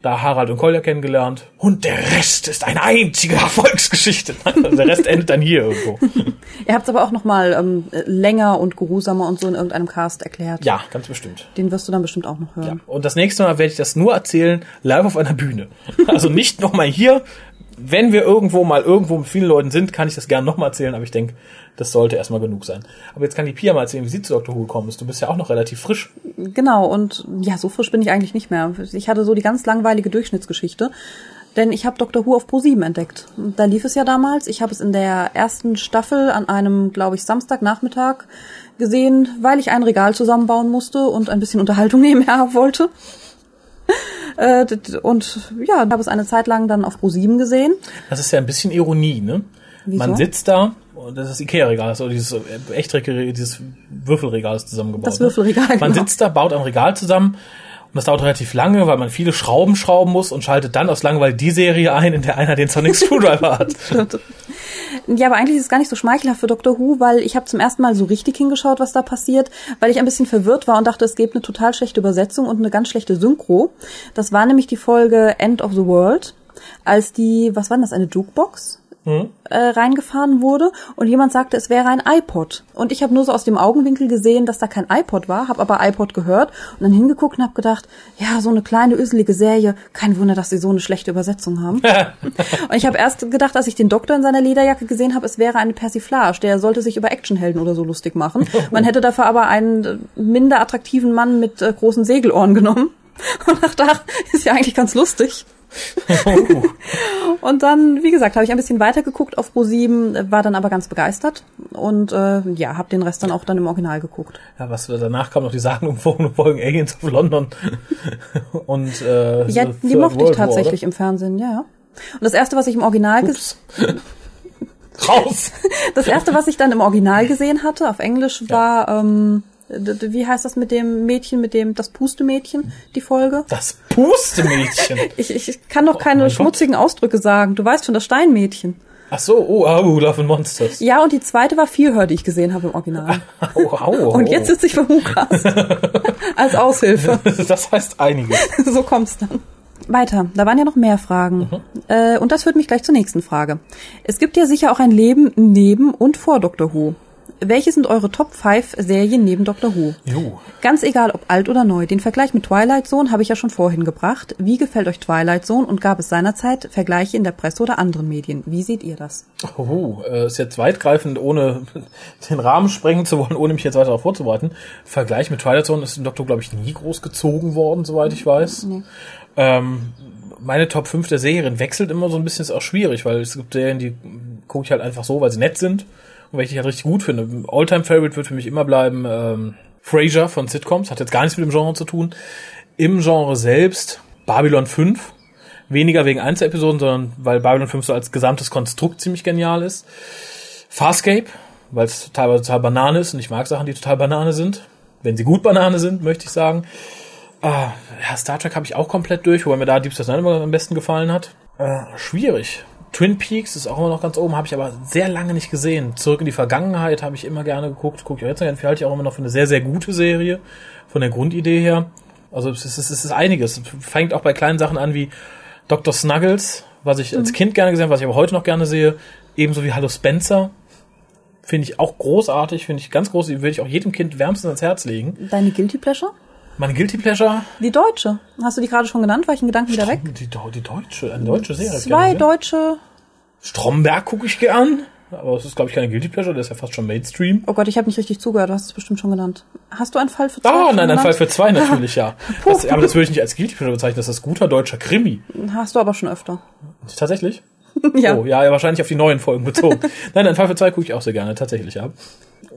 da Harald und Kolja kennengelernt und der Rest ist eine einzige Erfolgsgeschichte. (laughs) Also der Rest endet dann hier irgendwo. (laughs) Ihr habt es aber auch noch mal ähm, länger und geruhsamer und so in irgendeinem Cast erklärt. Ja, ganz bestimmt. Den wirst du dann bestimmt auch noch Ja. hören. Und das nächste Mal werde ich das nur erzählen, live auf einer Bühne. (laughs) Also nicht nochmal hier. Wenn wir irgendwo mal irgendwo mit vielen Leuten sind, kann ich das gerne nochmal erzählen, aber ich denke, das sollte erstmal genug sein. Aber jetzt kann die Pia mal erzählen, wie sie zu Dr. Who gekommen ist. Du bist ja auch noch relativ frisch. Genau, und ja, so frisch bin ich eigentlich nicht mehr. Ich hatte so die ganz langweilige Durchschnittsgeschichte. Denn ich habe Dr. Who auf Pro7 entdeckt. Da lief es ja damals. Ich habe es in der ersten Staffel an einem, glaube ich, Samstagnachmittag gesehen, weil ich ein Regal zusammenbauen musste und ein bisschen Unterhaltung (laughs) nebenher wollte. (laughs) Äh, und ja, habe es eine Zeit lang dann auf Pro7 gesehen. Das ist ja ein bisschen Ironie, ne? Wieso? Man sitzt da, und das ist das Ikea-Regal, das ist so dieses äh, Echtregal, dieses Würfelregal ist zusammengebaut. Das Würfelregal, Ne? Man genau. sitzt da, baut ein Regal zusammen und das dauert relativ lange, weil man viele Schrauben schrauben muss und schaltet dann aus Langeweile die Serie ein, in der einer den Sonic Screwdriver hat. (laughs) Ja, aber eigentlich ist es gar nicht so schmeichelhaft für Dr. Who, weil ich habe zum ersten Mal so richtig hingeschaut, was da passiert, weil ich ein bisschen verwirrt war und dachte, es gäbe eine total schlechte Übersetzung und eine ganz schlechte Synchro. Das war nämlich die Folge End of the World, als die, was war denn das, eine Jukebox? Äh, reingefahren wurde und jemand sagte, es wäre ein iPod. Und ich habe nur so aus dem Augenwinkel gesehen, dass da kein iPod war, habe aber iPod gehört und dann hingeguckt und habe gedacht, ja, so eine kleine, öselige Serie, kein Wunder, dass sie so eine schlechte Übersetzung haben. (laughs) Und ich habe erst gedacht, als ich den Doktor in seiner Lederjacke gesehen habe, es wäre eine Persiflage. Der sollte sich über Actionhelden oder so lustig machen. (laughs) Man hätte dafür aber einen minder attraktiven Mann mit äh, großen Segelohren genommen. (laughs) Und dachte, ach, ist ja eigentlich ganz lustig. (laughs) Und dann, wie gesagt, habe ich ein bisschen weiter geguckt auf Pro7, war dann aber ganz begeistert und äh, ja, habe den Rest dann auch dann im Original geguckt. Ja, was danach kam noch die sagenumwogene (laughs) Folgen Aliens of London (laughs) und äh, Ja, die mochte ich World War, tatsächlich im Fernsehen, ja, ja. Und das erste, was ich im Original oder? Raus! Das erste, was ich dann im Original gesehen hatte, auf Englisch, war, ähm, d- d- wie heißt das mit dem Mädchen, mit dem, das Pustemädchen, die Folge? Das Pustemädchen. (laughs) Ich, ich, kann doch Oh keine Gott. schmutzigen Ausdrücke sagen. Du weißt schon, das Steinmädchen. Ach so, oh, oh, Love and Monsters. Ja, und die zweite war Vierhör, die ich gesehen habe im Original. Oh, (laughs) au, oh. Und jetzt sitze ich Hukas. (laughs) Als Aushilfe. Das heißt einiges. so kommt's dann. Weiter, da waren ja noch mehr Fragen. Äh, und das führt mich gleich zur nächsten Frage. Es gibt ja sicher auch ein Leben neben und vor Doctor Who. Welche sind eure Top 5 Serien neben Doctor Who? Jo. Ganz egal, ob alt oder neu. Den Vergleich mit Twilight Zone habe ich ja schon vorhin gebracht. Wie gefällt euch Twilight Zone und gab es seinerzeit Vergleiche in der Presse oder anderen Medien? Wie seht ihr das? Oh, äh, ist jetzt weitgreifend, ohne (laughs) den Rahmen sprengen zu wollen, ohne mich jetzt weiter darauf vorzubereiten. Vergleich mit Twilight Zone ist im Doktor, glaube ich, nie groß gezogen worden, soweit ich weiß. Ähm, meine Top 5 der Serien wechselt immer so ein bisschen, ist auch schwierig, weil es gibt Serien, die gucke ich halt einfach so, weil sie nett sind welche ich halt richtig gut finde. Alltime Favorite wird für mich immer bleiben ähm, Frasier von Sitcoms, hat jetzt gar nichts mit dem Genre zu tun. Im Genre selbst Babylon 5 Weniger wegen Einzelepisoden, sondern weil Babylon 5 so als gesamtes Konstrukt ziemlich genial ist. Farscape, weil es teilweise total Banane ist und ich mag Sachen, die total Banane sind. Wenn sie gut Banane sind, möchte ich sagen. Ah, ja, Star Trek habe ich auch komplett durch, wobei mir da Deep Space Nine am besten gefallen hat. Äh, schwierig. Twin Peaks ist auch immer noch ganz oben, habe ich aber sehr lange nicht gesehen. Zurück in die Vergangenheit habe ich immer gerne geguckt, gucke ich jetzt noch gerne, halte ich auch immer noch für eine sehr, sehr gute Serie, von der Grundidee her. Also es ist, es ist einiges. Fängt auch bei kleinen Sachen an wie Dr. Snuggles, was ich als Kind gerne gesehen habe, was ich aber heute noch gerne sehe. Ebenso wie Hallo Spencer. Finde ich auch großartig, finde ich ganz groß, würde ich auch jedem Kind wärmstens ans Herz legen. Deine Guilty Pleasure? Meine Guilty Pleasure, Die deutsche. Hast du die gerade schon genannt? War ich in Gedanken wieder weg? die, die deutsche, eine deutsche Serie. Zwei deutsche. Stromberg gucke ich gern, aber es ist, glaube ich, keine Guilty Pleasure, der ist ja fast schon Mainstream. Oh Gott, ich habe nicht richtig zugehört. Du hast es bestimmt schon genannt. Hast du einen Fall für zwei? Ah, nein, ein genannt? Fall für zwei (laughs) natürlich, ja. Das, aber das würde ich nicht als Guilty Pleasure bezeichnen, das ist guter deutscher Krimi. Hast du aber schon öfter. Tatsächlich? (laughs) ja. Oh, ja, wahrscheinlich auf die neuen Folgen bezogen. (laughs) Nein, ein Fall für zwei gucke ich auch sehr gerne, tatsächlich, ja.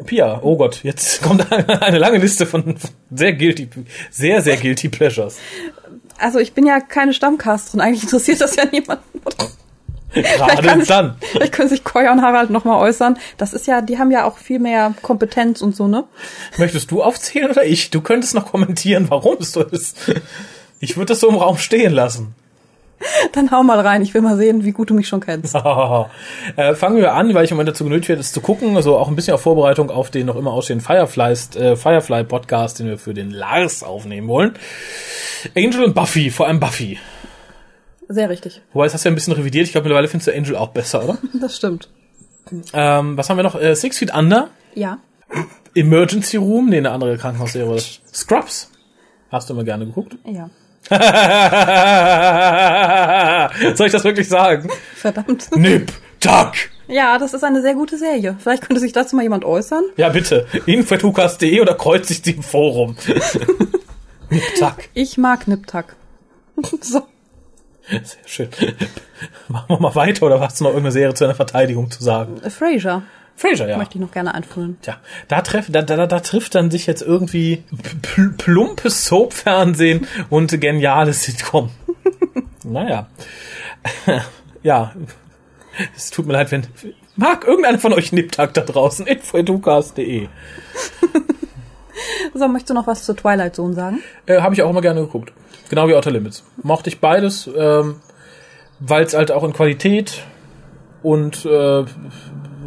Pia, oh Gott, jetzt (laughs) kommt eine lange Liste von sehr guilty, sehr, sehr guilty Pleasures. Also ich bin ja keine Stammcasterin. Eigentlich interessiert das ja niemanden. (laughs) Gerade kann ich- dann. Vielleicht können sich Koya und Harald nochmal äußern. Das ist ja, die haben ja auch viel mehr Kompetenz und so, ne? Möchtest du aufzählen oder ich? Du könntest noch kommentieren, warum es so ist. Ich würde das so im Raum stehen lassen. (laughs) Dann hau mal rein. Ich will mal sehen, wie gut du mich schon kennst. (laughs) äh, fangen wir an, weil ich im Moment dazu genötigt werde, es zu gucken. Also auch ein bisschen auf Vorbereitung auf den noch immer ausstehenden Fireflies, äh, Firefly Podcast, den wir für den Lars aufnehmen wollen. Angel und Buffy, vor allem Buffy. Sehr richtig. Wobei, das hast du ja ein bisschen revidiert. Ich glaube, mittlerweile findest du Angel auch besser, oder? (laughs) Das stimmt. ähm, was haben wir noch? Äh, Six Feet Under, Ja. Emergency Room, nee, eine andere Krankenhausserie. Scrubs. Hast du immer gerne geguckt? Ja. (laughs) Soll ich das wirklich sagen? Verdammt. Nip, Tuck. Ja, das ist eine sehr gute Serie. Vielleicht könnte sich dazu mal jemand äußern. Ja, bitte. info.hukas.de oder kreuzigt sie im Forum. (laughs) Nip, Tuck. Ich mag Niptak. (laughs) so. Sehr schön. Machen wir mal weiter oder hast du noch irgendeine Serie zu einer Verteidigung zu sagen? Frasier Frasier, ja. möchte ich noch gerne einführen. Tja, da, treff, da, da, da trifft dann sich jetzt irgendwie pl plumpes Soap-Fernsehen und geniales Sitcom. (laughs) naja. (laughs) ja. Es tut mir leid, wenn. Mag irgendeiner von euch Niptag da draußen? info.dukas.de. (laughs) So, möchtest du noch was zur Twilight Zone sagen? Äh, Habe ich auch immer gerne geguckt. Genau wie Outer Limits. Mochte ich beides, ähm, weil es halt auch in Qualität und äh,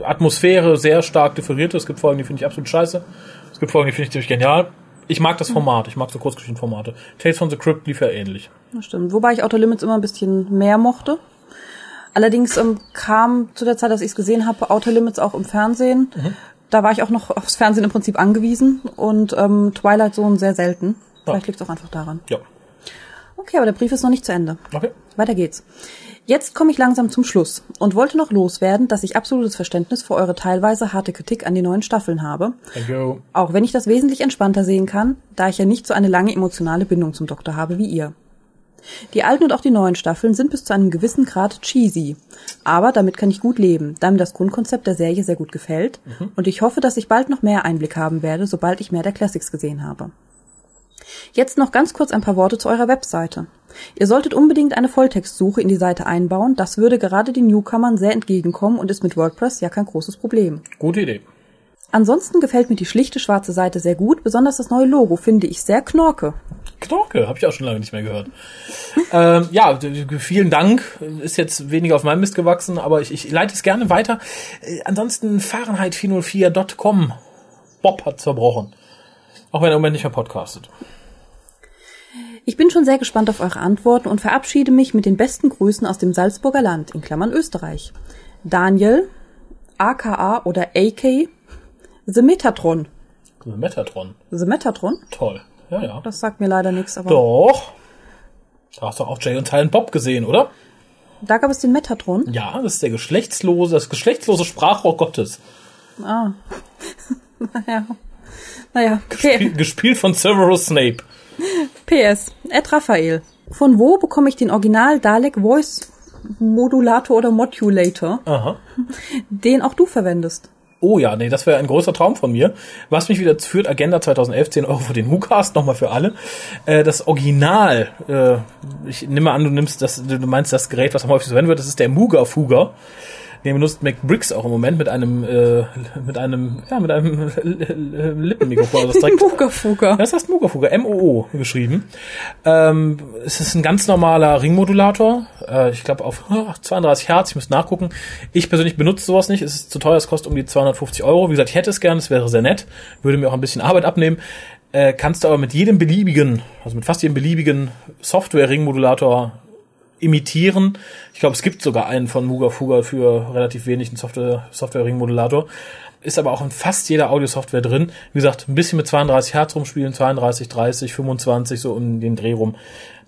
Atmosphäre sehr stark differiert ist. Es gibt Folgen, die finde ich absolut scheiße. Es gibt Folgen, die finde ich ziemlich genial. Ich mag das Format, ich mag so Kurzgeschichtenformate. Tales from the Crypt lief ja ähnlich. Das stimmt. Wobei ich Outer Limits immer ein bisschen mehr mochte. Allerdings ähm, kam zu der Zeit, dass ich es gesehen habe, Outer Limits auch im Fernsehen. Da war ich auch noch aufs Fernsehen im Prinzip angewiesen und ähm, Twilight Zone sehr selten. Vielleicht liegt es auch einfach daran. Ja. Okay, aber der Brief ist noch nicht zu Ende. Okay. Weiter geht's. Jetzt komme ich langsam zum Schluss und wollte noch loswerden, dass ich absolutes Verständnis für eure teilweise harte Kritik an die neuen Staffeln habe. Auch wenn ich das wesentlich entspannter sehen kann, da ich ja nicht so eine lange emotionale Bindung zum Doktor habe wie ihr. Die alten und auch die neuen Staffeln sind bis zu einem gewissen Grad cheesy. Aber damit kann ich gut leben, da mir das Grundkonzept der Serie sehr gut gefällt und ich hoffe, dass ich bald noch mehr Einblick haben werde, sobald ich mehr der Classics gesehen habe. Jetzt noch ganz kurz ein paar Worte zu eurer Webseite. Ihr solltet unbedingt eine Volltextsuche in die Seite einbauen, das würde gerade den Newcomern sehr entgegenkommen und ist mit WordPress ja kein großes Problem. Gute Idee. Ansonsten gefällt mir die schlichte schwarze Seite sehr gut, besonders das neue Logo finde ich sehr knorke. Knorke, habe ich auch schon lange nicht mehr gehört. (laughs) ähm, ja, vielen Dank. Ist jetzt weniger auf meinem Mist gewachsen, aber ich, ich leite es gerne weiter. Äh, ansonsten Fahrenheit404.com. Bob hat zerbrochen. Auch wenn er im Moment nicht mehr podcastet. Ich bin schon sehr gespannt auf eure Antworten und verabschiede mich mit den besten Grüßen aus dem Salzburger Land, in Klammern Österreich. Daniel, aka oder AK, The Metatron. Metatron. The Metatron? Toll. Ja, ja. Das sagt mir leider nichts, aber Doch. Da hast du auch Jay und Silent Bob gesehen, oder? da gab es den Metatron. Ja, das ist der geschlechtslose, das geschlechtslose Sprachrohr Gottes. Ah. (laughs) naja. Naja, Gespiel, P gespielt von Severus Snape. PS. Ed Raphael. Von wo bekomme ich den Original Dalek Voice Modulator oder Modulator, Aha. den auch du verwendest? Oh ja, nee, das wäre ein großer Traum von mir. Was mich wieder führt, Agenda 2011, 10 Euro für den WhoCast, nochmal für alle. Äh, das Original, äh, ich nehme an, du nimmst das, du meinst das Gerät, was am häufigsten verwendet wird, das ist der Muga Fuga. Den benutzt MacBricks auch im Moment mit einem, äh, mit einem, ja, mit einem (laughs) Lippenmikrofon. Also das direkt, Mugafuga. das heißt Mugafuga, M-O-O geschrieben. Ähm, es ist ein ganz normaler Ringmodulator. Äh, ich glaube auf ah, 32 Hertz, ich müsste nachgucken. Ich persönlich benutze sowas nicht. Es ist zu teuer, es kostet um die 250 Euro. Wie gesagt, ich hätte es gern, es wäre sehr nett. Würde mir auch ein bisschen Arbeit abnehmen. Äh, kannst du aber mit jedem beliebigen, also mit fast jedem beliebigen Software-Ringmodulator imitieren. Ich glaube, es gibt sogar einen von Muga Fuga für relativ wenig einen Software, Software-Ring-Modulator. Ist aber auch in fast jeder Audio-Software drin. Wie gesagt, ein bisschen mit 32 Hertz rumspielen, 32, 30, 25, so um den Dreh rum,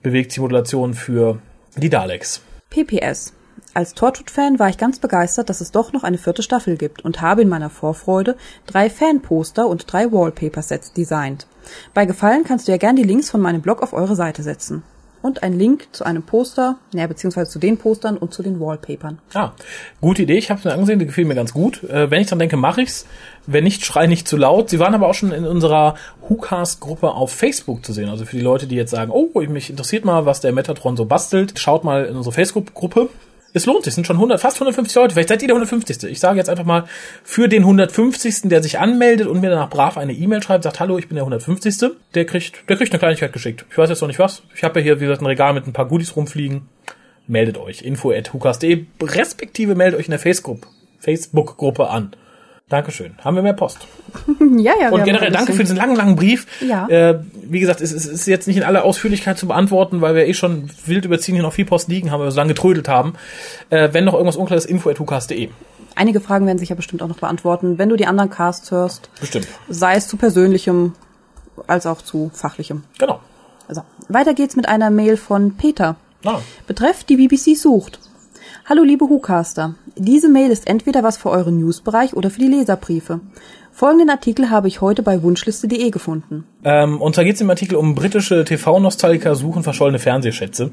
bewegt die Modulation für die Daleks. PPS. Als Torchwood-Fan war ich ganz begeistert, dass es doch noch eine vierte Staffel gibt und habe in meiner Vorfreude drei Fanposter und drei Wallpaper-Sets designt. Bei Gefallen kannst du ja gern die Links von meinem Blog auf eure Seite setzen. Und ein Link zu einem Poster, naja, beziehungsweise zu den Postern und zu den Wallpapern. Ah, gute Idee. Ich habe es mir angesehen, die gefiel mir ganz gut. Äh, wenn ich dran denke, mache ich's. Wenn nicht, schrei nicht zu laut. Sie waren aber auch schon in unserer WhoCast-Gruppe auf Facebook zu sehen. Also für die Leute, die jetzt sagen, oh, mich interessiert mal, was der Metatron so bastelt, schaut mal in unsere Facebook-Gruppe. Es lohnt sich, es sind schon 100, fast 150 Leute. Vielleicht seid ihr der 150. Ich sage jetzt einfach mal für den 150. der sich anmeldet und mir danach brav eine E-Mail schreibt, sagt, hallo, ich bin der 150. Der kriegt, der kriegt eine Kleinigkeit geschickt. Ich weiß jetzt noch nicht was. Ich habe ja hier, wie gesagt, ein Regal mit ein paar Goodies rumfliegen. Meldet euch. Info at hukas.de, respektive meldet euch in der Facebook- Facebook-Gruppe an. Dankeschön. Haben wir mehr Post. (laughs) ja, ja. Und generell danke für diesen langen, langen Brief. Ja. Äh, wie gesagt, es, es ist jetzt nicht in aller Ausführlichkeit zu beantworten, weil wir eh schon wild überziehen, hier noch viel Post liegen haben, weil wir so lange getrödelt haben. Äh, wenn noch irgendwas unklar ist, info.hukas.de. Einige Fragen werden sich ja bestimmt auch noch beantworten, wenn du die anderen Casts hörst, Bestimmt. sei es zu persönlichem als auch zu fachlichem. Genau. Also, weiter geht's mit einer Mail von Peter. Ah, Betreff die BBC sucht. Hallo liebe WhoCaster. Diese Mail ist entweder was für euren Newsbereich oder für die Leserbriefe. Folgenden Artikel habe ich heute bei wunschliste.de gefunden. Ähm, und zwar geht es im Artikel um britische TV-Nostalgiker suchen verschollene Fernsehschätze.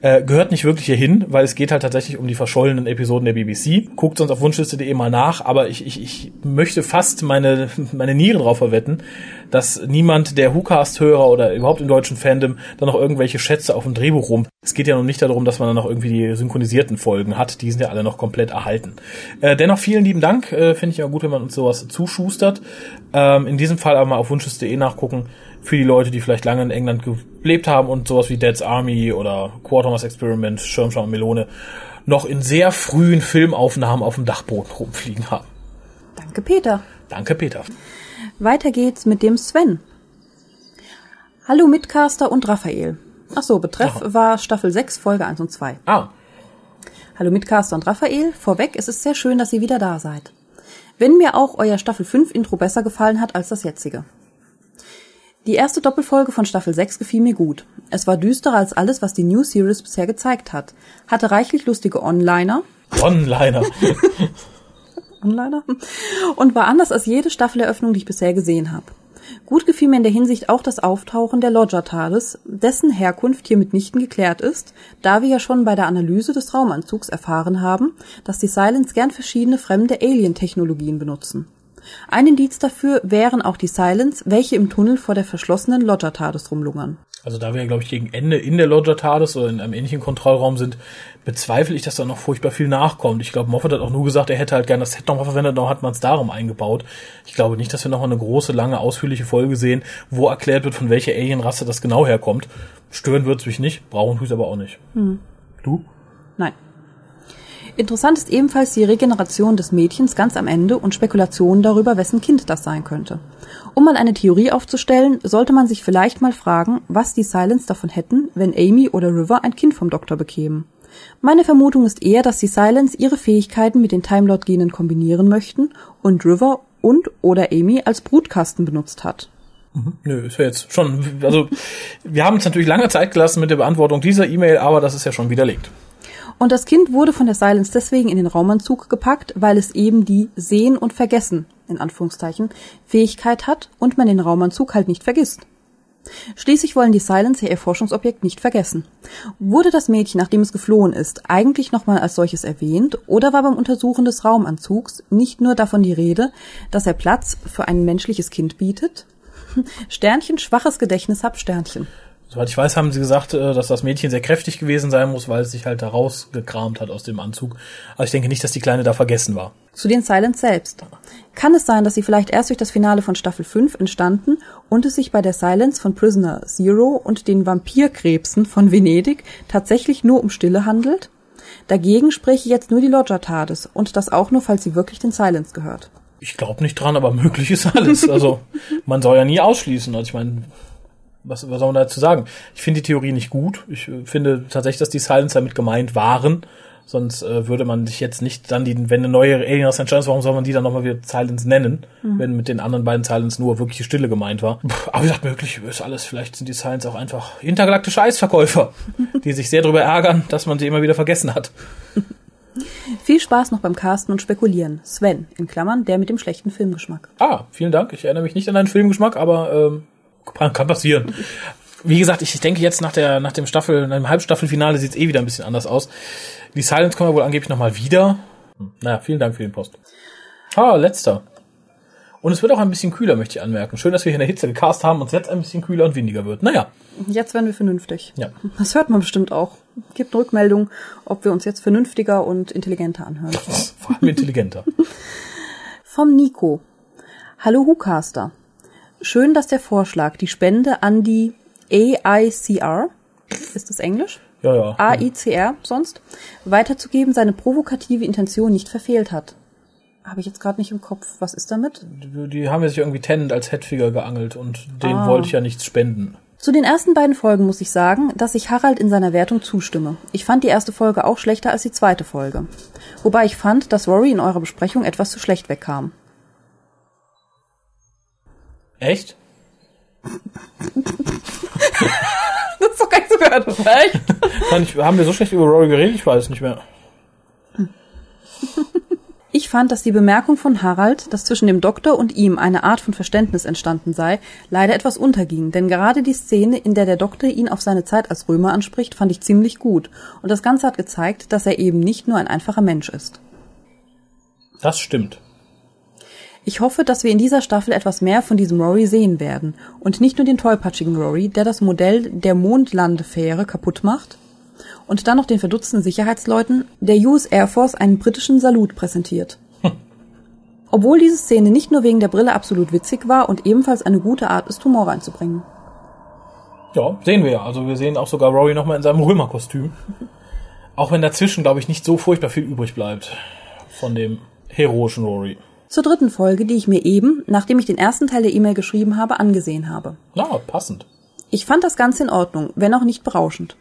Äh, gehört nicht wirklich hier hin, weil es geht halt tatsächlich um die verschollenen Episoden der BBC. Guckt sonst auf wunschliste.de mal nach, aber ich, ich, ich möchte fast meine, (laughs) meine Nieren drauf verwetten, dass niemand der WhoCast-Hörer oder überhaupt im deutschen Fandom dann noch irgendwelche Schätze auf dem Drehbuch rum. Es geht ja noch nicht darum, dass man dann noch irgendwie die synchronisierten Folgen hat. Die sind ja alle noch komplett erhalten. Äh, dennoch vielen lieben Dank. Äh, Finde ich ja gut, wenn man uns sowas zuschustert. Ähm, in diesem Fall aber mal auf wunschliste.de nachgucken für die Leute, die vielleicht lange in England gelebt haben und sowas wie Dead's Army oder Quartermass Experiment, Schirmschau und Melone noch in sehr frühen Filmaufnahmen auf dem Dachboden rumfliegen haben. Danke Peter. Danke, Peter. Weiter geht's mit dem Sven. Hallo Mitcaster und Raphael. Ach so, Betreff Aha. war Staffel 6, Folge 1 und 2. Ah, Hallo Mitcaster und Raphael. Vorweg, es ist sehr schön, dass ihr wieder da seid. Wenn mir auch euer Staffel 5 Intro besser gefallen hat als das jetzige. Die erste Doppelfolge von Staffel 6 gefiel mir gut. Es war düsterer als alles, was die New Series bisher gezeigt hat. Hatte reichlich lustige Onliner. Onliner. (laughs) Onliner? Und war anders als jede Staffeleröffnung, die ich bisher gesehen habe. Gut gefiel mir in der Hinsicht auch das Auftauchen der Lodger TARDIS, dessen Herkunft hier mitnichten geklärt ist, da wir ja schon bei der Analyse des Raumanzugs erfahren haben, dass die Silence gern verschiedene fremde Alien-Technologien benutzen. Ein Indiz dafür wären auch die Silence, welche im Tunnel vor der verschlossenen Lodger TARDIS rumlungern. Also da wir, glaube ich, gegen Ende in der Lodger TARDIS oder in einem ähnlichen Kontrollraum sind, bezweifle ich, dass da noch furchtbar viel nachkommt. Ich glaube, Moffat hat auch nur gesagt, er hätte halt gerne das Set nochmal verwendet, noch hat man es darum eingebaut. Ich glaube nicht, dass wir nochmal eine große, lange, ausführliche Folge sehen, wo erklärt wird, von welcher Alienrasse das genau herkommt. Stören wird es mich nicht, brauchen tue ich aber auch nicht. Du? Nein. Interessant ist ebenfalls die Regeneration des Mädchens ganz am Ende und Spekulationen darüber, wessen Kind das sein könnte. Um mal eine Theorie aufzustellen, sollte man sich vielleicht mal fragen, was die Silence davon hätten, wenn Amy oder River ein Kind vom Doktor bekämen. Meine Vermutung ist eher, dass die Silence ihre Fähigkeiten mit den Time Lord Genen kombinieren möchten und River und oder Amy als Brutkasten benutzt hat. Nö, ist ja jetzt schon, also wir haben uns natürlich lange Zeit gelassen mit der Beantwortung dieser E-Mail, aber das ist ja schon widerlegt. Und das Kind wurde von der Silence deswegen in den Raumanzug gepackt, weil es eben die Sehen und Vergessen, in Anführungszeichen, Fähigkeit hat und man den Raumanzug halt nicht vergisst. Schließlich wollen die Silencer ihr Forschungsobjekt nicht vergessen. Wurde das Mädchen, nachdem es geflohen ist, eigentlich nochmal als solches erwähnt oder war beim Untersuchen des Raumanzugs nicht nur davon die Rede, dass er Platz für ein menschliches Kind bietet? (laughs) Sternchen, schwaches Gedächtnis hab Sternchen. Soweit ich weiß, haben sie gesagt, äh, dass das Mädchen sehr kräftig gewesen sein muss, weil es sich halt da rausgekramt hat aus dem Anzug. Aber ich denke nicht, dass die Kleine da vergessen war. Zu den Silence selbst. Kann es sein, dass sie vielleicht erst durch das Finale von Staffel 5 entstanden und es sich bei der Silence von Prisoner Zero und den Vampirkrebsen von Venedig tatsächlich nur um Stille handelt? Dagegen spreche jetzt nur die Lodger Tades und das auch nur, falls sie wirklich den Silence gehört. Ich glaube nicht dran, aber möglich ist alles. Also (laughs) man soll ja nie ausschließen. Also ich meine, was, was soll man dazu sagen? Ich finde die Theorie nicht gut. Ich äh, finde tatsächlich, dass die Silence damit gemeint waren. Sonst äh, würde man sich jetzt nicht dann die, wenn eine neue Alien aus entstanden ist, warum soll man die dann nochmal wieder Silence nennen, mhm. wenn mit den anderen beiden Silence nur wirklich die Stille gemeint war. Puh, aber wie gesagt, möglich ist alles. Vielleicht sind die Silence auch einfach intergalaktische Eisverkäufer, (laughs) die sich sehr darüber ärgern, dass man sie immer wieder vergessen hat. (laughs) Viel Spaß noch beim Casten und Spekulieren. Sven, in Klammern, der mit dem schlechten Filmgeschmack. Ah, vielen Dank. Ich erinnere mich nicht an deinen Filmgeschmack, aber ähm, kann passieren. Wie gesagt, ich denke jetzt nach der nach dem Staffel, nach dem Halbstaffelfinale sieht es eh wieder ein bisschen anders aus. Die Silence kommen ja wohl angeblich nochmal wieder. Hm, naja, vielen Dank für den Post. Ah, letzter. Und es wird auch ein bisschen kühler, möchte ich anmerken. Schön, dass wir hier in der Hitze gecast haben und es jetzt ein bisschen kühler und windiger wird. Naja. Jetzt werden wir vernünftig. Ja. Das hört man bestimmt auch. Gibt eine Rückmeldung, ob wir uns jetzt vernünftiger und intelligenter anhören. (laughs) Vor allem intelligenter. Vom Nico. Hallo Hucaster. Schön, dass der Vorschlag, die Spende an die AICR, ist das Englisch? Ja, ja. AICR sonst, weiterzugeben, seine provokative Intention nicht verfehlt hat. Habe ich jetzt gerade nicht im Kopf. Was ist damit? Die, die haben ja sich irgendwie Tennant als Headfigure geangelt und den ah. wollte ich ja nichts spenden. Zu den ersten beiden Folgen muss ich sagen, dass ich Harald in seiner Wertung zustimme. Ich fand die erste Folge auch schlechter als die zweite Folge. Wobei ich fand, dass Rory in eurer Besprechung etwas zu schlecht wegkam. Echt? (laughs) das ist doch gar nicht so gehört. Echt? (laughs) ich, haben wir so schlecht über Rory geredet? Ich weiß nicht mehr. Ich fand, dass die Bemerkung von Harald, dass zwischen dem Doktor und ihm eine Art von Verständnis entstanden sei, leider etwas unterging, denn gerade die Szene, in der der Doktor ihn auf seine Zeit als Römer anspricht, fand ich ziemlich gut, und das Ganze hat gezeigt, dass er eben nicht nur ein einfacher Mensch ist. Das stimmt. Ich hoffe, dass wir in dieser Staffel etwas mehr von diesem Rory sehen werden und nicht nur den tollpatschigen Rory, der das Modell der Mondlandefähre kaputt macht und dann noch den verdutzten Sicherheitsleuten der US Air Force einen britischen Salut präsentiert. Hm. (laughs) Obwohl diese Szene nicht nur wegen der Brille absolut witzig war und ebenfalls eine gute Art ist, Humor reinzubringen. Ja, sehen wir ja. Also wir sehen auch sogar Rory nochmal in seinem Römerkostüm. Auch wenn dazwischen, glaube ich, nicht so furchtbar viel übrig bleibt von dem heroischen Rory. Zur dritten Folge, die ich mir eben, nachdem ich den ersten Teil der E-Mail geschrieben habe, angesehen habe. Na, passend. Ich fand das Ganze in Ordnung, wenn auch nicht berauschend.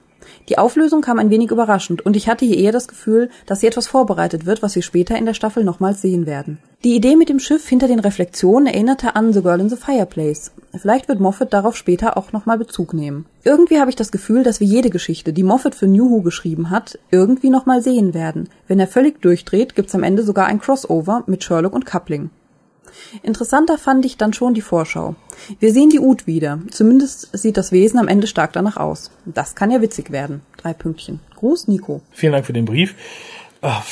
Die Auflösung kam ein wenig überraschend und ich hatte hier eher das Gefühl, dass hier etwas vorbereitet wird, was wir später in der Staffel nochmals sehen werden. Die Idee mit dem Schiff hinter den Reflexionen erinnerte an The Girl in the Fireplace. Vielleicht wird Moffat darauf später auch nochmal Bezug nehmen. Irgendwie habe ich das Gefühl, dass wir jede Geschichte, die Moffat für New Who geschrieben hat, irgendwie nochmal sehen werden. Wenn er völlig durchdreht, gibt's am Ende sogar ein Crossover mit Sherlock und Coupling. Interessanter fand ich dann schon die Vorschau. Wir sehen die Ut wieder. Zumindest sieht das Wesen am Ende stark danach aus. Das kann ja witzig werden. Drei Pünktchen. Gruß, Nico. Vielen Dank für den Brief. ja,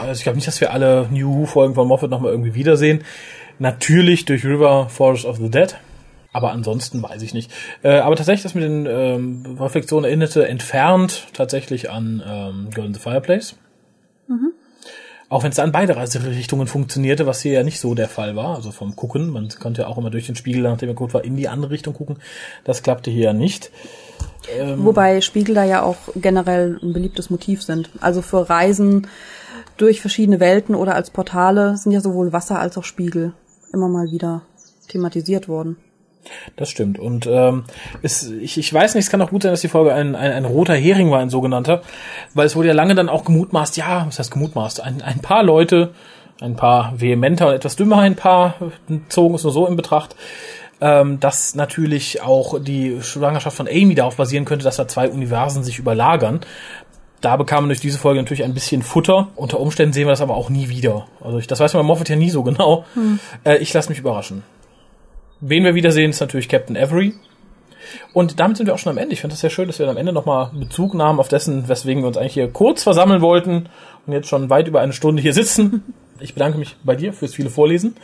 also ich glaube nicht, dass wir alle New Who-Folgen von Moffat nochmal irgendwie wiedersehen. Natürlich durch River Forest of the Dead. Aber ansonsten weiß ich nicht. Äh, aber tatsächlich das mit den ähm, Reflexionen erinnerte entfernt tatsächlich an ähm, Girl in the Fireplace. Mhm. Auch wenn es an beide Reiserichtungen funktionierte, was hier ja nicht so der Fall war, also vom Gucken. Man konnte ja auch immer durch den Spiegel, nachdem er gut war, in die andere Richtung gucken. Das klappte hier ja nicht. Ähm Wobei Spiegel da ja auch generell ein beliebtes Motiv sind. Also für Reisen durch verschiedene Welten oder als Portale sind ja sowohl Wasser als auch Spiegel immer mal wieder thematisiert worden. Das stimmt. Und ähm, es, ich, ich weiß nicht, es kann auch gut sein, dass die Folge ein, ein, ein roter Hering war, ein sogenannter, weil es wurde ja lange dann auch gemutmaßt, ja, was heißt gemutmaßt? Ein, ein paar Leute, ein paar vehementer und etwas dümmer, ein paar zogen es nur so in Betracht, ähm, dass natürlich auch die Schwangerschaft von Amy darauf basieren könnte, dass da zwei Universen sich überlagern. Da bekam man durch diese Folge natürlich ein bisschen Futter. Unter Umständen sehen wir das aber auch nie wieder. Also ich, das weiß man bei Moffat ja nie so genau. Hm. Äh, ich lasse mich überraschen. Wen wir wiedersehen, ist natürlich Captain Avery. Und damit sind wir auch schon am Ende. Ich finde das sehr schön, dass wir am Ende nochmal Bezug nahmen auf dessen, weswegen wir uns eigentlich hier kurz versammeln wollten und jetzt schon weit über eine Stunde hier sitzen. Ich bedanke mich bei dir fürs viele Vorlesen.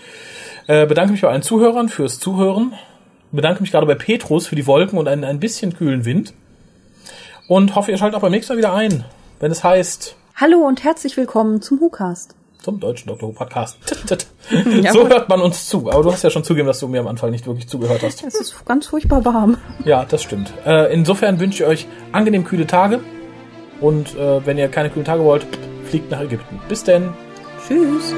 Äh, bedanke mich bei allen Zuhörern fürs Zuhören. Bedanke mich gerade bei Petrus für die Wolken und einen ein bisschen kühlen Wind. Und hoffe, ihr schaltet auch beim nächsten Mal wieder ein, wenn es heißt Hallo und herzlich willkommen zum WhoCast. Zum deutschen Dr. Who Podcast. (laughs) Tit. (laughs) so hört man uns zu. Aber du hast ja schon zugegeben, dass du mir am Anfang nicht wirklich zugehört hast. Es ist ganz furchtbar warm. Ja, das stimmt. Äh, insofern wünsche ich euch angenehm kühle Tage. Und äh, wenn ihr keine kühlen Tage wollt, fliegt nach Ägypten. Bis denn. Tschüss.